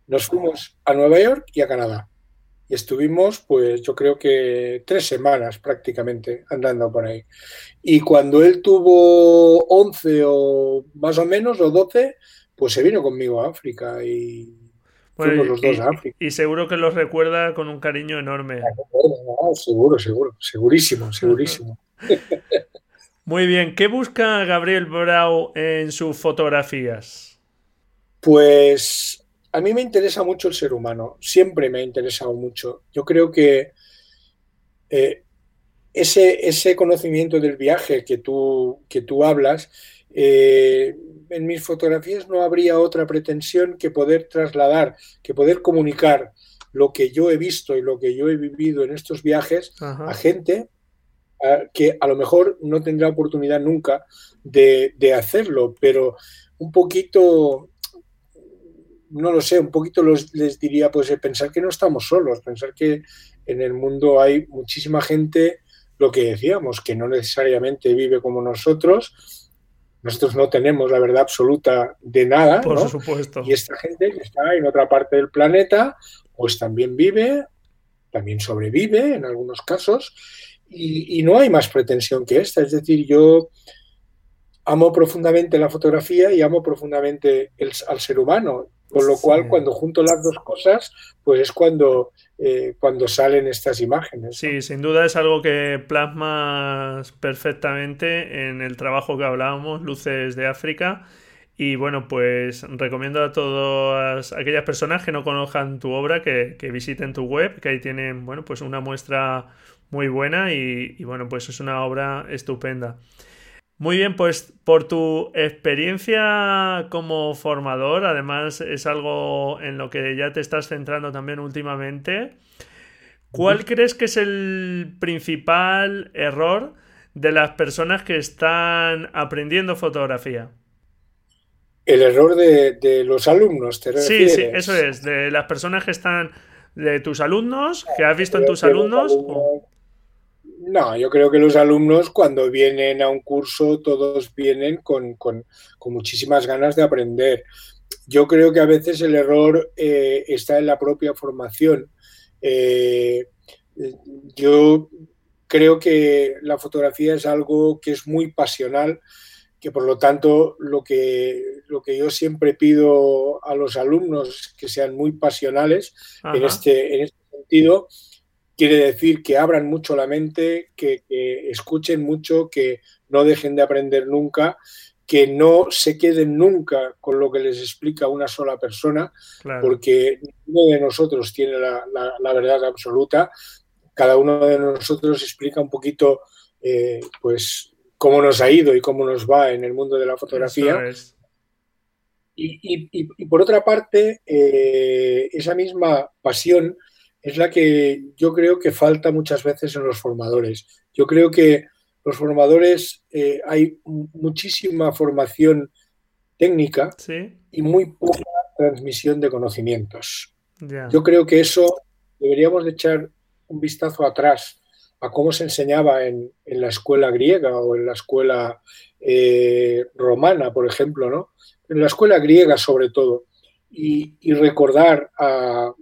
Nos fuimos a Nueva York y a Canadá. Y estuvimos, pues yo creo que tres semanas prácticamente andando por ahí. Y cuando él tuvo once o más o menos, o doce, pues se vino conmigo a África y y, seguro que los recuerda con un cariño enorme. seguro, seguro, segurísimo, segurísimo. Muy bien, ¿qué busca Gabriel Brau en sus fotografías? Pues a mí me interesa mucho el ser humano, siempre me ha interesado mucho. Yo creo que eh, ese, ese, conocimiento del viaje que tú, que tú hablas eh, en mis fotografías no habría otra pretensión que poder trasladar, que poder comunicar lo que yo he visto y lo que yo he vivido en estos viajes a gente que a lo mejor no tendrá oportunidad nunca de, hacerlo, pero un poquito, no lo sé, un poquito les diría, pues eh, pensar que no estamos solos, pensar que en el mundo hay muchísima gente, lo que decíamos, que no necesariamente vive como nosotros, nosotros no tenemos la verdad absoluta de nada. Por supuesto. Y esta gente que está en otra parte del planeta, pues también vive, también sobrevive en algunos casos, y, no hay más pretensión que esta. Es decir, yo amo profundamente la fotografía y amo profundamente al ser humano. Con lo cual, cuando junto las dos cosas, pues es cuando, eh, cuando salen estas imágenes. Sí, sin duda es algo que plasmas perfectamente en el trabajo que hablábamos, Luces de África. Y bueno, pues recomiendo a todas aquellas personas que no conozcan tu obra que, visiten tu web, que ahí tienen, bueno, pues una muestra muy buena y, y bueno, pues es una obra estupenda. Muy bien, pues por tu experiencia como formador, además es algo en lo que ya te estás centrando también últimamente. ¿Cuál crees que es el principal error de las personas que están aprendiendo fotografía? El error de, los alumnos, ¿te refieres? Sí, sí, eso es, de las personas que están, de tus alumnos, que has visto en tus alumnos. No, yo creo que los alumnos cuando vienen a un curso todos vienen con, muchísimas ganas de aprender. Yo creo que a veces el error eh, está en la propia formación. Eh, yo creo que la fotografía es algo que es muy pasional, que por lo tanto lo que, lo que yo siempre pido a los alumnos es que sean muy pasionales en este, en este sentido. Quiere decir que abran mucho la mente, que, escuchen mucho, que no dejen de aprender nunca, que no se queden nunca con lo que les explica una sola persona, porque ninguno de nosotros tiene la, la verdad absoluta. Cada uno de nosotros explica un poquito, eh, pues, cómo nos ha ido y cómo nos va en el mundo de la fotografía. Y, por otra parte, eh, esa misma pasión es la que yo creo que falta muchas veces en los formadores. Yo creo que los formadores eh, hay muchísima formación técnica y muy poca transmisión de conocimientos. Yo creo que eso deberíamos de echar un vistazo atrás a cómo se enseñaba en, la escuela griega o en la escuela eh, romana, por ejemplo, ¿no? En la escuela griega sobre todo. Y, recordar a,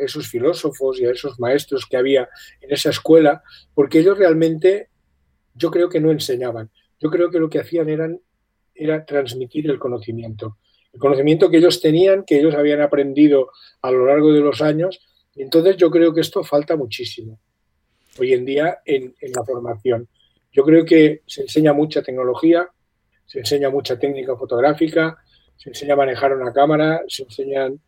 esos filósofos y a esos maestros que había en esa escuela, porque ellos realmente yo creo que no enseñaban. Yo creo que lo que hacían era transmitir el conocimiento. El conocimiento que ellos tenían, que ellos habían aprendido a lo largo de los años entonces yo creo que esto falta muchísimo hoy en día en, la formación. Yo creo que se enseña mucha tecnología, se enseña mucha técnica fotográfica, se enseña a manejar una cámara, se enseñan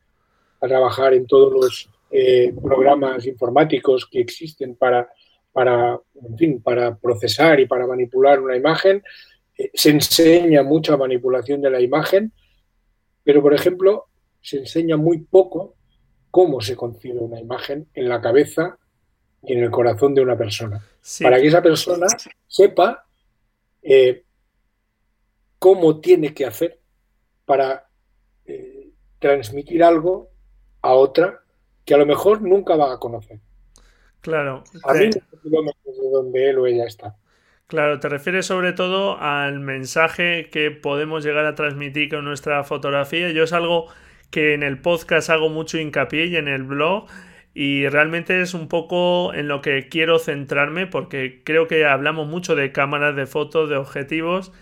a trabajar en todos los eh, programas informáticos que existen para, para, fin, para procesar y para manipular una imagen. Eh, se enseña mucha manipulación de la imagen, pero por ejemplo, se enseña muy poco cómo se concibe una imagen en la cabeza y en el corazón de una persona. Para que esa persona sepa eh, cómo tiene que hacer para eh, transmitir algo a otra que a lo mejor nunca va a conocer. Claro. A mí kilómetros de donde él o ella está. Claro, te refieres sobre todo al mensaje que podemos llegar a transmitir con nuestra fotografía. Yo es algo que en el podcast hago mucho hincapié y en el blog y realmente es un poco en lo que quiero centrarme porque creo que hablamos mucho de cámaras de fotos, de objetivos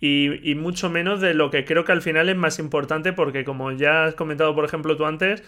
y, mucho menos de lo que creo que al final es más importante porque como ya has comentado por ejemplo tú antes,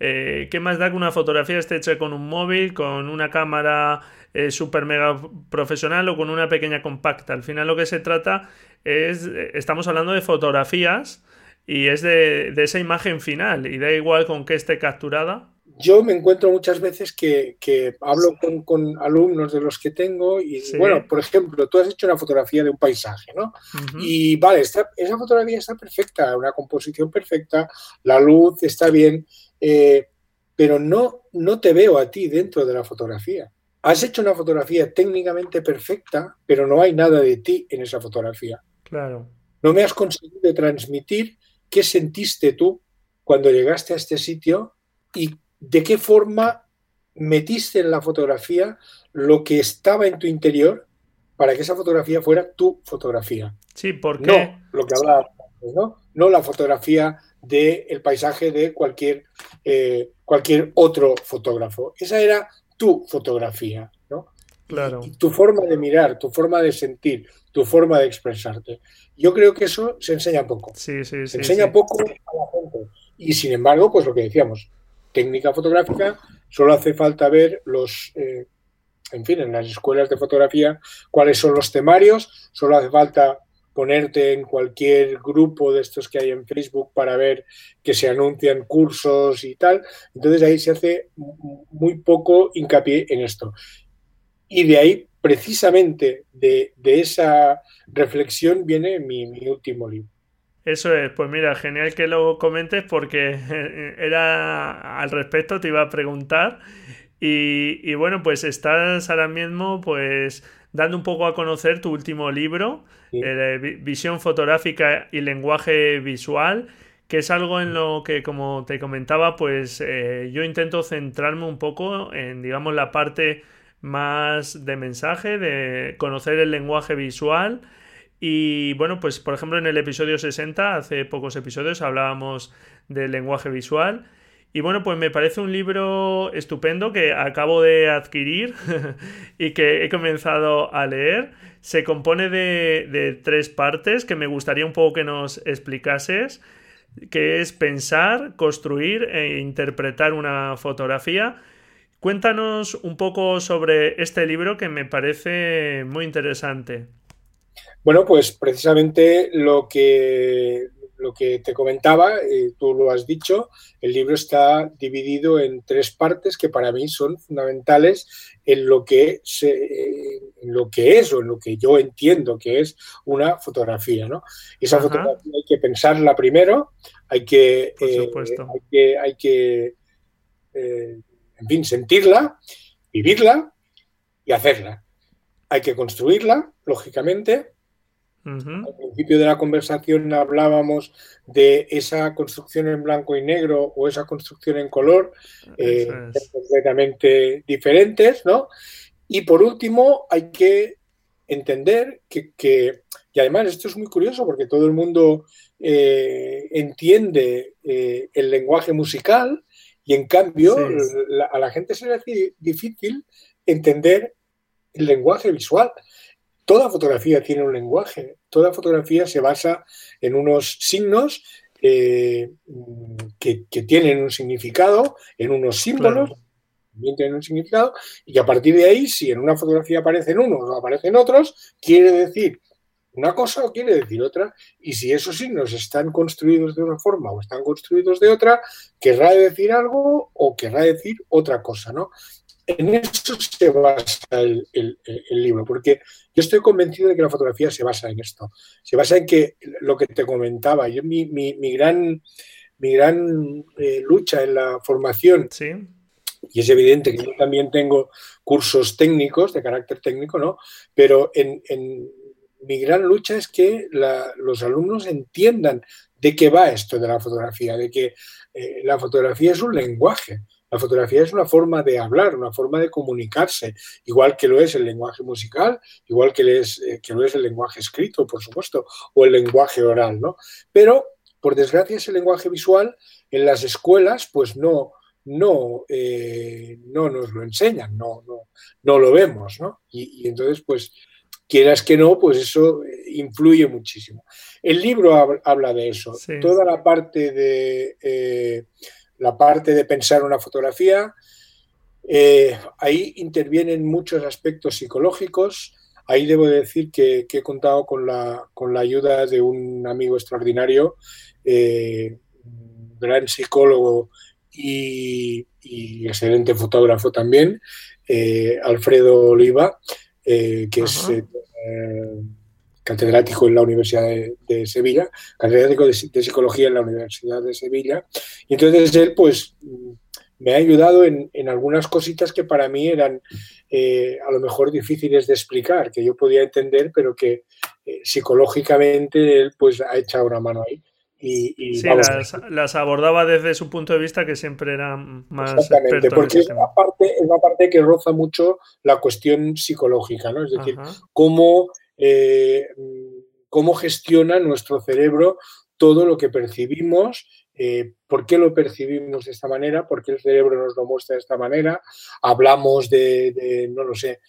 eh, ¿qué más da que una fotografía esté hecha con un móvil, con una cámara eh, super mega profesional o con una pequeña compacta? Al final lo que se trata es, estamos hablando de fotografías y es de, esa imagen final y da igual con que esté capturada. Yo me encuentro muchas veces que, hablo con, alumnos de los que tengo y, bueno, por ejemplo, tú has hecho una fotografía de un paisaje, ¿no? Y vale, esa fotografía está perfecta, una composición perfecta, la luz está bien, eh, pero no, no te veo a ti dentro de la fotografía. Has hecho una fotografía técnicamente perfecta, pero no hay nada de ti en esa fotografía. Claro. No me has conseguido transmitir qué sentiste tú cuando llegaste a este sitio y de qué forma metiste en la fotografía lo que estaba en tu interior para que esa fotografía fuera tu fotografía. Sí, porque no lo que hablaba ¿no? No la fotografía del paisaje de cualquier, eh, cualquier otro fotógrafo. Esa era tu fotografía, ¿no? Claro. tu forma de mirar, tu forma de sentir, tu forma de expresarte. Yo creo que eso se enseña poco. Sí, sí, se enseña poco a la gente. Y sin embargo, pues lo que decíamos, técnica fotográfica, solo hace falta ver los, eh, en fin, en las escuelas de fotografía, cuáles son los temarios, solo hace falta ponerte en cualquier grupo de estos que hay en Facebook para ver que se anuncian cursos y tal. Entonces ahí se hace muy poco hincapié en esto. Y de ahí precisamente de, esa reflexión viene mi, último libro. Eso es, pues mira, genial que lo comentes porque era al respecto, te iba a preguntar. Y, bueno, pues estás ahora mismo pues dando un poco a conocer tu último libro, eh, Visión fotográfica y lenguaje visual, que es algo en lo que, como te comentaba, pues eh, yo intento centrarme un poco en, digamos, la parte más de mensaje, de conocer el lenguaje visual. Y bueno, pues por ejemplo en el episodio 60, hace pocos episodios, hablábamos del lenguaje visual. Y bueno, pues me parece un libro estupendo que acabo de adquirir y que he comenzado a leer. Se compone de, de, tres partes que me gustaría un poco que nos explicases, que es pensar, construir e interpretar una fotografía. Cuéntanos un poco sobre este libro que me parece muy interesante. Bueno, pues precisamente lo que, lo que te comentaba, eh, tú lo has dicho, el libro está dividido en tres partes que para mí son fundamentales en lo que, en lo que es o en lo que yo entiendo que es una fotografía. ¿no? Esa fotografía hay que pensarla primero, hay que, eh, hay que, hay que eh, en fin, sentirla, vivirla y hacerla. Hay que construirla, lógicamente. Al principio de la conversación hablábamos de esa construcción en blanco y negro o esa construcción en color, eh, completamente diferentes, ¿no? Y por último, hay que entender que, y además esto es muy curioso porque todo el mundo eh, entiende eh, el lenguaje musical, y en cambio, a la gente se le hace difícil entender el lenguaje visual. Toda fotografía tiene un lenguaje, toda fotografía se basa en unos signos eh, que, tienen un significado, en unos símbolos, también tienen un significado, y a partir de ahí, si en una fotografía aparecen unos o aparecen otros, quiere decir una cosa o quiere decir otra, y si esos signos están construidos de una forma o están construidos de otra, querrá decir algo o querrá decir otra cosa, ¿no? En eso se basa el, libro, porque yo estoy convencido de que la fotografía se basa en esto. Se basa en que lo que te comentaba, yo mi, gran, mi gran eh, lucha en la formación, y es evidente que yo también tengo cursos técnicos, de carácter técnico, ¿no? Pero en mi gran lucha es que los alumnos entiendan de qué va esto de la fotografía, de que eh, la fotografía es un lenguaje, la fotografía es una forma de hablar, una forma de comunicarse, igual que lo es el lenguaje musical, igual que, es, eh, que lo es el lenguaje escrito, por supuesto, o el lenguaje oral, ¿no? Pero, por desgracia, ese lenguaje visual en las escuelas, pues no, no, eh, no nos lo enseñan, no, no, no lo vemos, ¿no? Y, y entonces, pues, quieras que no, pues eso influye muchísimo. El libro habla de eso. Toda la parte de eh, la parte de pensar una fotografía, eh, ahí intervienen muchos aspectos psicológicos. Ahí debo decir que, he contado con la, con la, ayuda de un amigo extraordinario, eh, gran psicólogo y, y, excelente fotógrafo también, Alfredo Oliva, que es eh, catedrático en la Universidad de, Sevilla, catedrático de, Psicología en la Universidad de Sevilla. Y entonces él, pues, me ha ayudado en, algunas cositas que para mí eran eh, a lo mejor difíciles de explicar, que yo podía entender, pero que eh, psicológicamente él, pues, ha echado una mano ahí. Y, sí, las, abordaba desde su punto de vista que siempre era más Exactamente, porque es una, parte, es una parte que roza mucho la cuestión psicológica, ¿no? Es decir, cómo, eh, cómo gestiona nuestro cerebro todo lo que percibimos, eh, por qué lo percibimos de esta manera, por qué el cerebro nos lo muestra de esta manera, hablamos de no lo sé,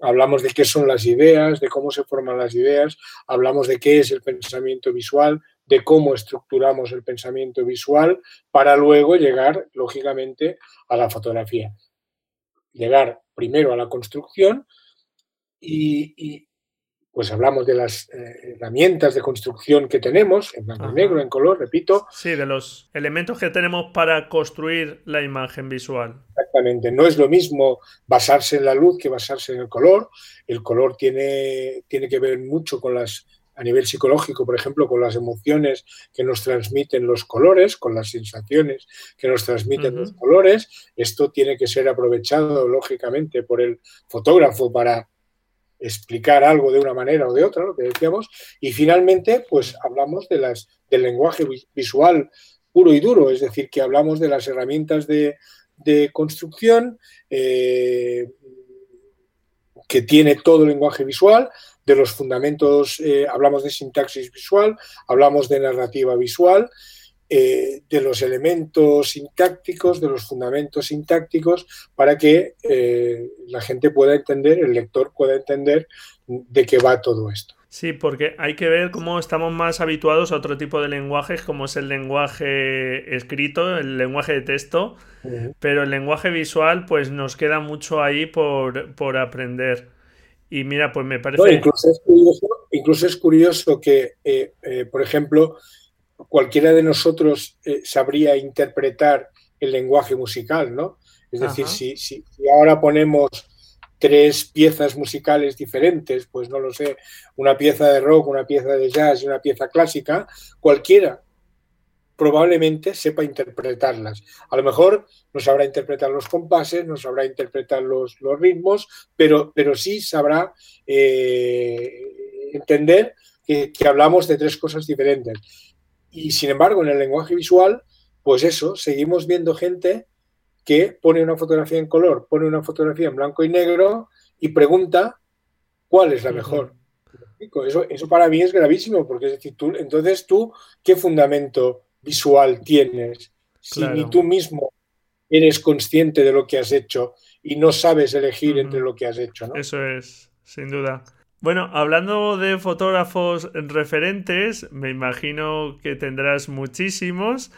hablamos de qué son las ideas, de cómo se forman las ideas, hablamos de qué es el pensamiento visual, de cómo estructuramos el pensamiento visual para luego llegar, lógicamente, a la fotografía. Llegar primero a la construcción y, pues hablamos de las eh, herramientas de construcción que tenemos, en blanco y negro, en color, repito. Sí, de los elementos que tenemos para construir la imagen visual. Exactamente, no es lo mismo basarse en la luz que basarse en el color. El color tiene, tiene que ver mucho con las a nivel psicológico, por ejemplo, con las emociones que nos transmiten los colores, con las sensaciones que nos transmiten los colores. Esto tiene que ser aprovechado, lógicamente, por el fotógrafo para explicar algo de una manera o de otra, lo que decíamos. Y finalmente, pues hablamos de las, del lenguaje visual puro y duro, es decir, que hablamos de las herramientas de, construcción eh, que tiene todo el lenguaje visual, de los fundamentos, eh, hablamos de sintaxis visual, hablamos de narrativa visual, eh, de los elementos sintácticos, de los fundamentos sintácticos, para que eh, la gente pueda entender, el lector pueda entender de qué va todo esto. Sí, porque hay que ver cómo estamos más habituados a otro tipo de lenguajes, como es el lenguaje escrito, el lenguaje de texto, pero el lenguaje visual, pues nos queda mucho ahí por, por aprender. Y mira, pues me parece... incluso, es curioso, incluso, es curioso, que, eh, eh, por ejemplo, cualquiera de nosotros eh, sabría interpretar el lenguaje musical, ¿no? Es decir, si, si, ahora ponemos tres piezas musicales diferentes, pues no lo sé, una pieza de rock, una pieza de jazz y una pieza clásica, cualquiera probablemente sepa interpretarlas. A lo mejor no sabrá interpretar los compases, no sabrá interpretar los, ritmos, pero, pero sí sabrá eh, entender que, hablamos de tres cosas diferentes. Y sin embargo, en el lenguaje visual, pues eso, seguimos viendo gente que pone una fotografía en color, pone una fotografía en blanco y negro y pregunta cuál es la mejor. Eso, eso para mí es gravísimo, porque es decir, tú, entonces tú, ¿qué fundamento visual tienes si ni tú mismo eres consciente de lo que has hecho y no sabes elegir entre lo que has hecho. ¿no? Eso es, sin duda. Bueno, hablando de fotógrafos referentes, me imagino que tendrás muchísimos.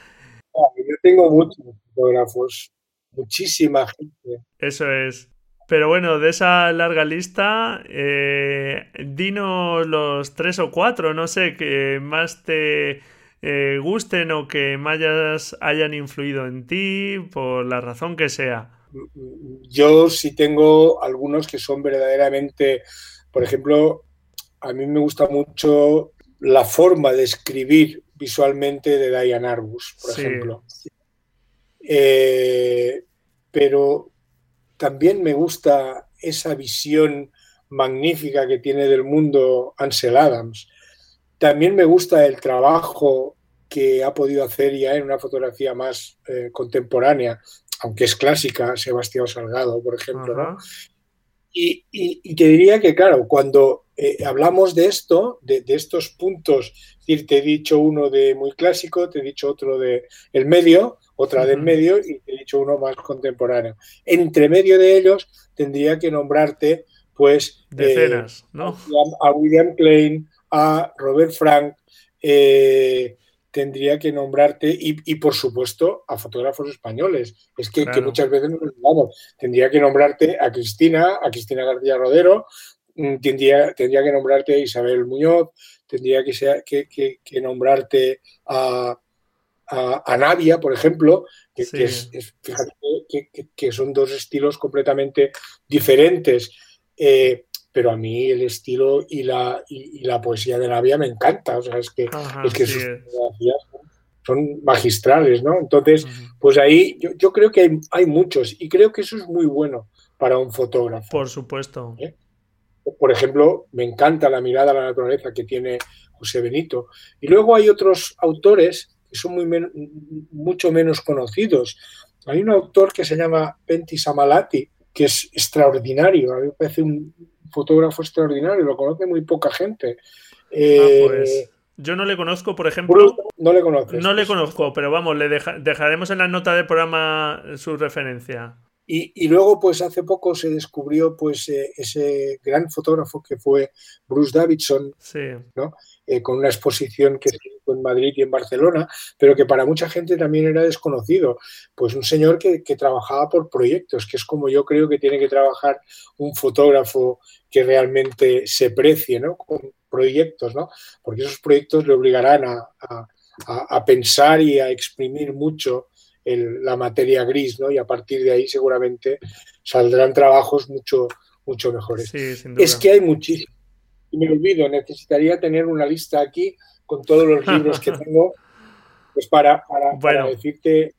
yo tengo muchos fotógrafos, muchísima gente. Eso es. Pero bueno, de esa larga lista, eh, dinos los tres o cuatro, no sé, que más te, eh, gusten o que más hayan influido en ti, por la razón que sea? Yo sí tengo algunos que son verdaderamente, por ejemplo, a mí me gusta mucho la forma de escribir visualmente de Diane Arbus, por ejemplo. Eh, pero también me gusta esa visión magnífica que tiene del mundo Ansel Adams. También me gusta el trabajo que ha podido hacer ya en una fotografía más eh, contemporánea, aunque es clásica, Sebastián Salgado, por ejemplo. Y, te diría que, claro, cuando eh, hablamos de esto, de, estos puntos, decir, te he dicho uno de muy clásico, te he dicho otro de el medio, otra del medio y te he dicho uno más contemporáneo. Entre medio de ellos tendría que nombrarte, pues, decenas, eh, ¿no? A William Klein, a Robert Frank, eh, tendría que nombrarte, y, por supuesto a fotógrafos españoles. Es que, muchas veces nos olvidamos. Tendría que nombrarte a Cristina, a Cristina García Rodero, mm, tendría, tendría que nombrarte a Isabel Muñoz, tendría que, ser, que, que, nombrarte a, a, Navia, por ejemplo, que, es, fíjate que, son dos estilos completamente diferentes. Eh, pero a mí el estilo y la, y, la poesía de Navia me encanta, o sea, es que, es que sus fotografías son magistrales, ¿no? Entonces, pues ahí yo, creo que hay, hay, muchos y creo que eso es muy bueno para un fotógrafo. Por supuesto. ¿Eh? Por ejemplo, me encanta la mirada a la naturaleza que tiene José Benito. Y luego hay otros autores que son muy mucho menos conocidos. Hay un autor que se llama Pentti Samalati, que es extraordinario. A mí me parece un fotógrafo extraordinario, lo conoce muy poca gente. Ah, pues, eh, yo no le conozco, por ejemplo. No le conozco. No le conozco, pero vamos, le dejaremos en la nota del programa su referencia. Y, luego, pues hace poco se descubrió pues eh, ese gran fotógrafo que fue Bruce Davidson, ¿no? Eh, con una exposición que se hizo en Madrid y en Barcelona, pero que para mucha gente también era desconocido. Pues un señor que, trabajaba por proyectos, que es como yo creo que tiene que trabajar un fotógrafo que realmente se precie, ¿no? Con proyectos, ¿no? Porque esos proyectos le obligarán a pensar y a exprimir mucho la materia gris, ¿no? Y a partir de ahí seguramente saldrán trabajos mucho, mucho mejores. es que hay muchísimos. y me olvido, necesitaría tener una lista aquí con todos los libros que tengo, pues para, para, decirte,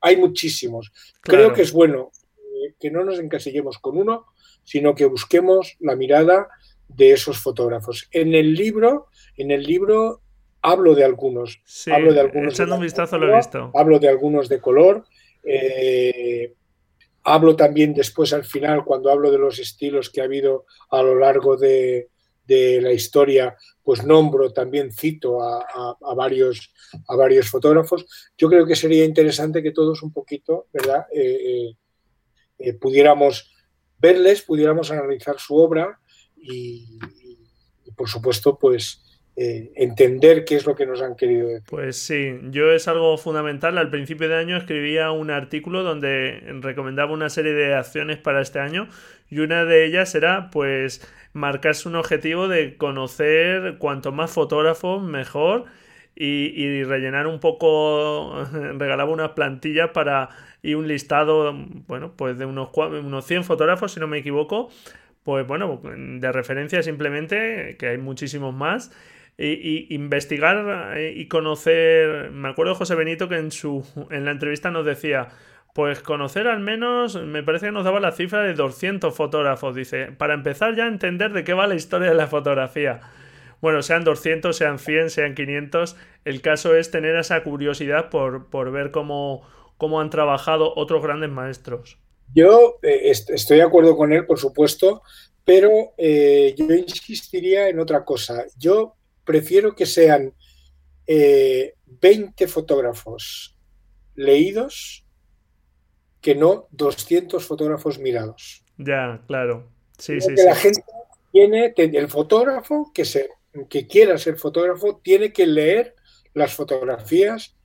hay muchísimos. Creo que es bueno eh, que no nos encasillemos con uno, sino que busquemos la mirada de esos fotógrafos. En el libro, en el libro hablo de algunos. hablo de algunos. Echando un vistazo lo he visto. Hablo de algunos de color. Eh, hablo también después al final, cuando hablo de los estilos que ha habido a lo largo de, la historia, pues nombro, también cito a, varios, a varios fotógrafos. Yo creo que sería interesante que todos un poquito, ¿verdad? Eh, eh, pudiéramos verles, pudiéramos analizar su obra y, por supuesto, pues eh, entender qué es lo que nos han querido. Pues sí, yo es algo fundamental. Al principio de año escribía un artículo donde recomendaba una serie de acciones para este año y una de ellas era pues marcarse un objetivo de conocer cuanto más fotógrafos mejor y, rellenar un poco, regalaba unas plantillas para y un listado, bueno, pues de unos, unos 100 fotógrafos, si no me equivoco, pues bueno, de referencia simplemente, que hay muchísimos más. Y, investigar eh, y conocer. Me acuerdo de José Benito que en su en la entrevista nos decía. Pues conocer al menos, me parece que nos daba la cifra de 200 fotógrafos. Dice, para empezar ya a entender de qué va la historia de la fotografía. Bueno, sean 200, sean 100, sean 500, el caso es tener esa curiosidad por, por ver cómo, cómo han trabajado otros grandes maestros. Yo eh, estoy de acuerdo con él, por supuesto, pero eh, yo insistiría en otra cosa. Yo prefiero que sean 20 eh, fotógrafos leídos que no 200 fotógrafos mirados. Ya, claro. Sí, sí, que la gente tiene, el fotógrafo que, se, que quiera ser fotógrafo tiene que leer las fotografías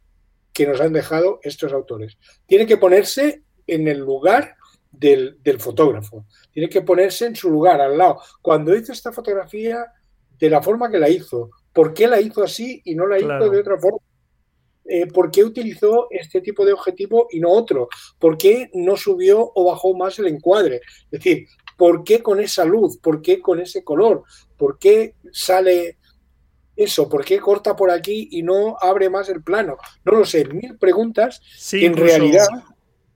que nos han dejado estos autores. Tiene que ponerse en el lugar del, fotógrafo. Tiene que ponerse en su lugar, al lado. Cuando hizo esta fotografía, de la forma que la hizo, ¿por qué la hizo así y no la hizo de otra forma? Eh, ¿Por qué utilizó este tipo de objetivo y no otro? ¿Por qué no subió o bajó más el encuadre? Es decir, ¿por qué con esa luz? ¿Por qué con ese color? ¿Por qué sale eso? ¿Por qué corta por aquí y no abre más el plano? No lo sé, mil preguntas que en realidad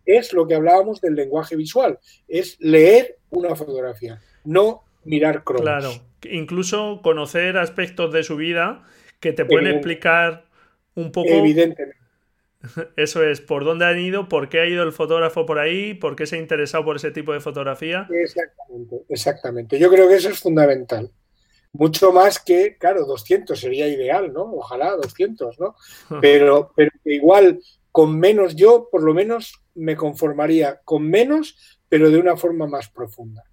es lo que hablábamos del lenguaje visual, es leer una fotografía, no mirar cromos. Claro, incluso conocer aspectos de su vida que te pueden explicar un poco... Evidentemente. Eso es, por dónde han ido, por qué ha ido el fotógrafo por ahí, por qué se ha interesado por ese tipo de fotografía. Exactamente, exactamente. Yo creo que eso es fundamental mucho más que, claro, 200 sería ideal, ¿no? Ojalá 200, ¿no? Pero, pero igual con menos yo, por lo menos, me conformaría con menos, pero de una forma más profunda.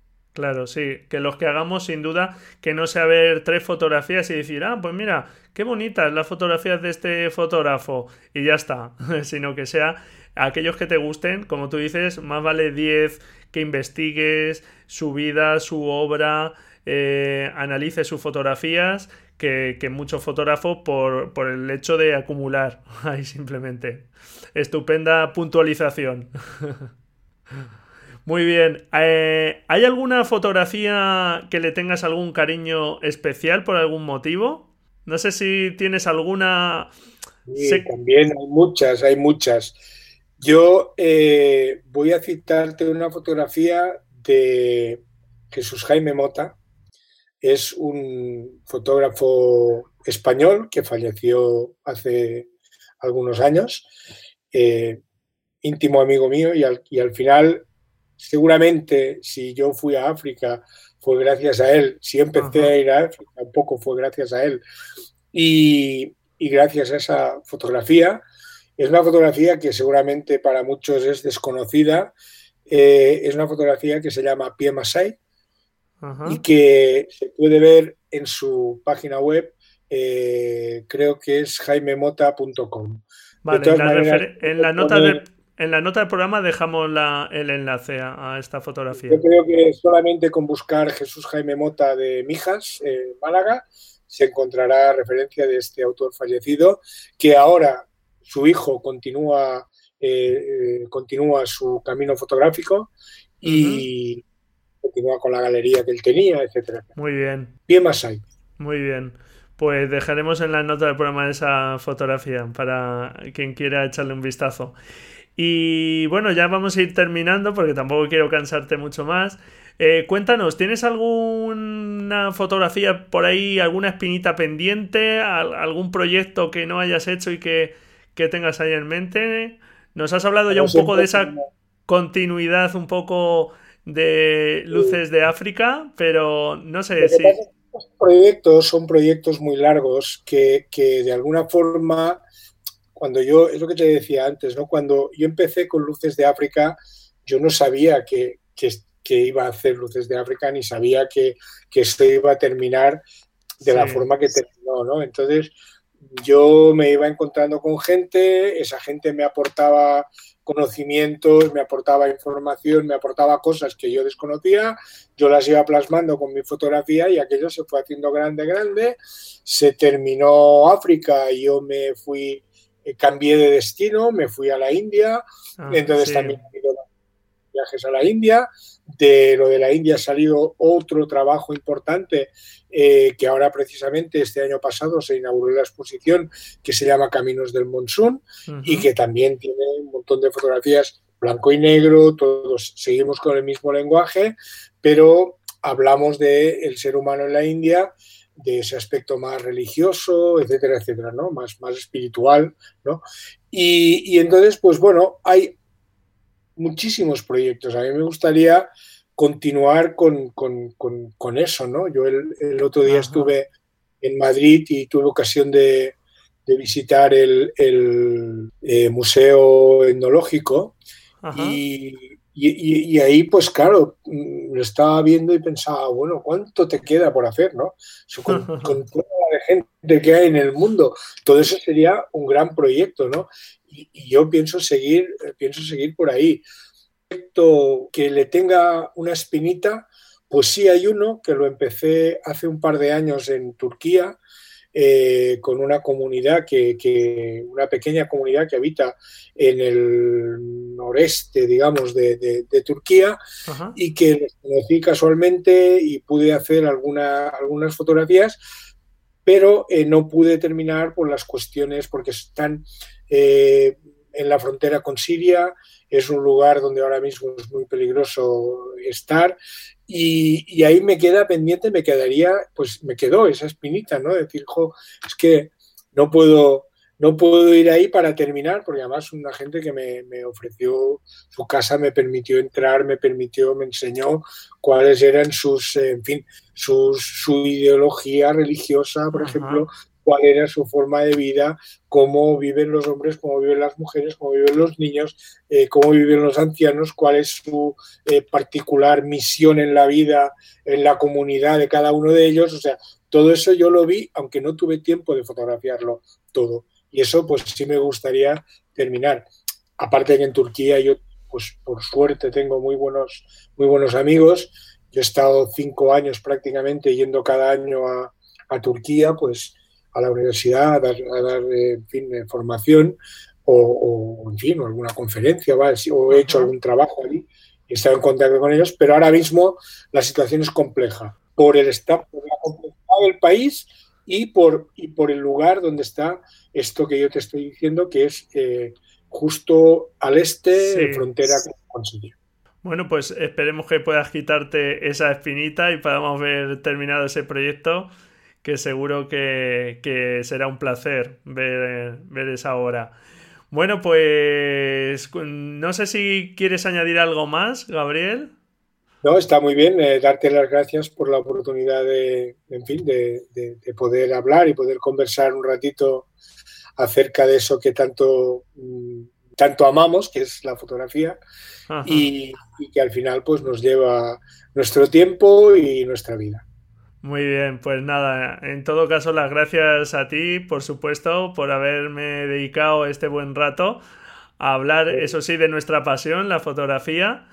Claro, sí, que los que hagamos sin duda que no sea ver tres fotografías y decir, ah, pues mira, qué bonitas las fotografías de este fotógrafo y ya está, sino que sea aquellos que te gusten, como tú dices, más vale 10 que investigues su vida, su obra, eh, analice sus fotografías que, muchos fotógrafos por, el hecho de acumular ahí simplemente. Estupenda puntualización. Muy bien. Eh, ¿Hay alguna fotografía que le tengas algún cariño especial por algún motivo? No sé si tienes alguna... Sí, también hay muchas, hay muchas. Yo eh, voy a citarte una fotografía de Jesús Jaime Mota, es un fotógrafo español que falleció hace algunos años, eh, íntimo amigo mío, y al, y al, final, seguramente, si yo fui a África, fue gracias a él. Si empecé a ir a África, un poco fue gracias a él. Y, y gracias a esa fotografía, es una fotografía que seguramente para muchos es desconocida. Eh, es una fotografía que se llama Pie Masai, y que se puede ver en su página web, eh, creo que es jaimemota.com. Vale, en, la nota del, en la nota del programa dejamos el enlace a, esta fotografía. Yo creo que solamente con buscar Jesús Jaime Mota de Mijas, Málaga, se encontrará referencia de este autor fallecido, que ahora su hijo continúa, eh, eh, continúa su camino fotográfico y, continúa con la galería que él tenía, etcétera. Muy bien. Bien más hay. Muy bien. Pues dejaremos en la nota del programa esa fotografía para quien quiera echarle un vistazo. Y bueno, ya vamos a ir terminando porque tampoco quiero cansarte mucho más. Eh, cuéntanos, ¿tienes alguna fotografía por ahí, alguna espinita pendiente, algún proyecto que no hayas hecho y que, tengas ahí en mente? Nos has hablado ya un poco de esa continuidad, un poco de Luces de África, pero no sé si... Los proyectos son proyectos muy largos que, que de alguna forma, cuando yo, es lo que te decía antes, ¿no? Cuando yo empecé con Luces de África, yo no sabía que, que que iba a hacer Luces de África ni sabía que, que esto iba a terminar de la forma que terminó, ¿no? Entonces yo me iba encontrando con gente, esa gente me aportaba conocimientos, me aportaba información, me aportaba cosas que yo desconocía, yo las iba plasmando con mi fotografía y aquello se fue haciendo grande, grande, se terminó África y yo me fui, cambié de destino, me fui a la India, ah, entonces también he ido viajes a la India, de lo de la India ha salido otro trabajo importante eh, que ahora precisamente este año pasado se inauguró la exposición que se llama Caminos del Monzón y que también tiene un montón de fotografías blanco y negro, todos seguimos con el mismo lenguaje, pero hablamos del el ser humano en la India de ese aspecto más religioso, etcétera, etcétera, ¿no? Más, más espiritual, ¿no? Y, y entonces, pues bueno, hay, muchísimos proyectos. A mí me gustaría continuar con, eso, ¿no? Yo el, otro día estuve en Madrid y tuve ocasión de, visitar el, eh, Museo Etnológico y, ahí, pues claro, mm, lo estaba viendo y pensaba, bueno, ¿cuánto te queda por hacer, no? Con, con toda la gente que hay en el mundo, todo eso sería un gran proyecto, ¿no? y, yo pienso seguir, pienso seguir por ahí. Que le tenga una espinita, pues sí hay uno que lo empecé hace un par de años en Turquía, eh, con una comunidad que, una pequeña comunidad que habita en el noreste, digamos, de, Turquía y que les conocí casualmente y pude hacer alguna, algunas fotografías, pero eh, no pude terminar por las cuestiones porque están eh, en la frontera con Siria, es un lugar donde ahora mismo es muy peligroso estar. Y, ahí me queda pendiente, me quedaría, pues me quedó esa espinita, ¿no? decir, es que no puedo, no puedo ir ahí para terminar, porque además una gente que me, ofreció su casa, me permitió entrar, me permitió, me enseñó cuáles eran sus, en fin, sus, su ideología religiosa, por ejemplo, cuál era su forma de vida, cómo viven los hombres, cómo viven las mujeres, cómo viven los niños, eh, cómo viven los ancianos, cuál es su eh, particular misión en la vida, en la comunidad de cada uno de ellos. O sea, todo eso yo lo vi, aunque no tuve tiempo de fotografiarlo todo. Y eso pues sí me gustaría terminar. Aparte que en Turquía yo, pues por suerte, tengo muy buenos, muy buenos amigos. Yo he estado cinco años prácticamente yendo cada año a, a Turquía, pues a la universidad a dar, eh, en fin, eh, formación o, en fin, alguna conferencia, o he hecho algún trabajo allí y he estado en contacto con ellos, pero ahora mismo la situación es compleja por el estado, por la complejidad del país y por, y por el lugar donde está esto que yo te estoy diciendo, que es eh, justo al este, de frontera con Siria. Bueno, pues esperemos que puedas quitarte esa espinita y podamos ver terminado ese proyecto que seguro que, será un placer ver, ver esa hora. Bueno, pues no sé si quieres añadir algo más, Gabriel. No, está muy bien. Eh, darte las gracias por la oportunidad de, en fin, de, poder hablar y poder conversar un ratito acerca de eso que tanto, mm, tanto amamos, que es la fotografía, y, y, que al final pues, nos lleva nuestro tiempo y nuestra vida. Muy bien, pues nada, en todo caso las gracias a ti, por supuesto, por haberme dedicado este buen rato a hablar, eso sí, de nuestra pasión, la fotografía.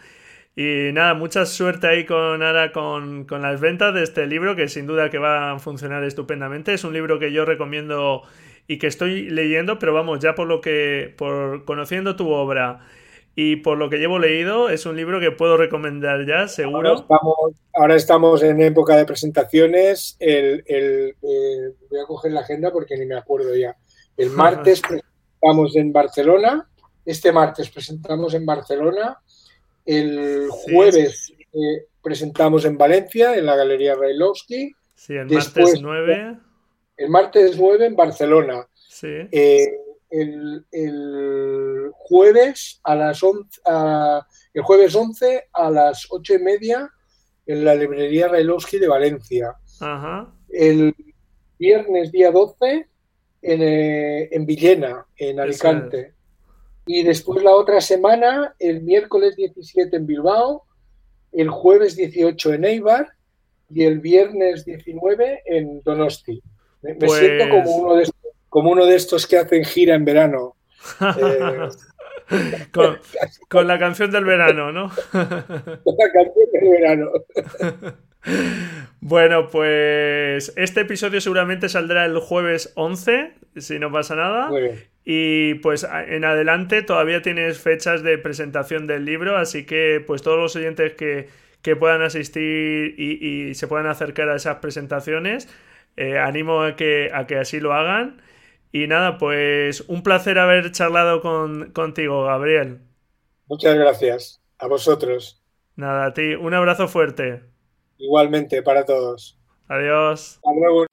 Y nada, mucha suerte ahí con ahora con, con, las ventas de este libro, que sin duda que va a funcionar estupendamente. Es un libro que yo recomiendo y que estoy leyendo, pero vamos, ya por lo que, por conociendo tu obra y por lo que llevo leído es un libro que puedo recomendar ya, seguro. Ahora estamos, en época de presentaciones. El, voy a coger la agenda porque ni me acuerdo ya. El martes presentamos en Barcelona. Este martes presentamos en Barcelona. El jueves eh, presentamos en Valencia, en la Galería Railovsky. Sí, el martes 9. El martes 9 en Barcelona. Sí. Eh, el, jueves a las 11, el jueves 11 a las 8 y media en la librería Railowski de Valencia. El viernes día 12 en, eh, en Villena, en Alicante. Y después la otra semana, el miércoles 17 en Bilbao, el jueves 18 en Eibar y el viernes 19 en Donosti. Me, siento como pues uno de estos como uno de estos que hacen gira en verano. Eh, con, la canción del verano, ¿no? con la canción del verano. Bueno, pues este episodio seguramente saldrá el jueves 11, si no pasa nada. Y pues en adelante todavía tienes fechas de presentación del libro, así que pues todos los oyentes que, puedan asistir y, se puedan acercar a esas presentaciones, eh, animo a que, a que así lo hagan. Y nada, pues un placer haber charlado con, contigo, Gabriel. Muchas gracias. A vosotros. Nada, a ti. Un abrazo fuerte. Igualmente, para todos. Adiós. Hasta luego.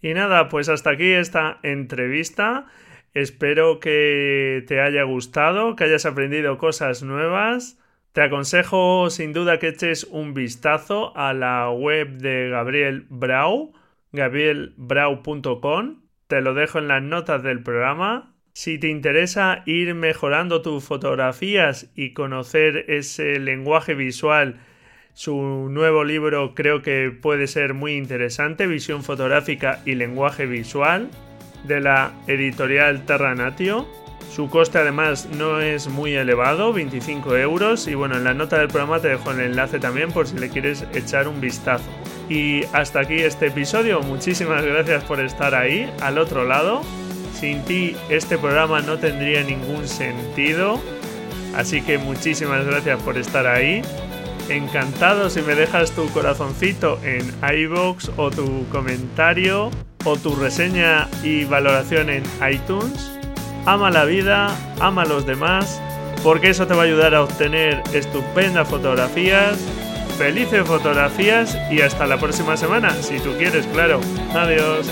Y nada, pues hasta aquí esta entrevista. Espero que te haya gustado, que hayas aprendido cosas nuevas. Te aconsejo sin duda que eches un vistazo a la web de Gabriel Brau, gabrielbrau.com te lo dejo en las notas del programa. Si te interesa ir mejorando tus fotografías y conocer ese lenguaje visual, su nuevo libro creo que puede ser muy interesante, Visión fotográfica y lenguaje visual, de la editorial Terranatio. Su coste además no es muy elevado, 25 euros. Y bueno, en la nota del programa te dejo el enlace también por si le quieres echar un vistazo. Y hasta aquí este episodio. Muchísimas gracias por estar ahí, al otro lado. Sin ti este programa no tendría ningún sentido. Así que muchísimas gracias por estar ahí. Encantado si me dejas tu corazoncito en iBox o tu comentario o tu reseña y valoración en iTunes. Ama la vida, ama a los demás, porque eso te va a ayudar a obtener estupendas fotografías felices fotografías y hasta la próxima semana, si tú quieres, claro. Adiós.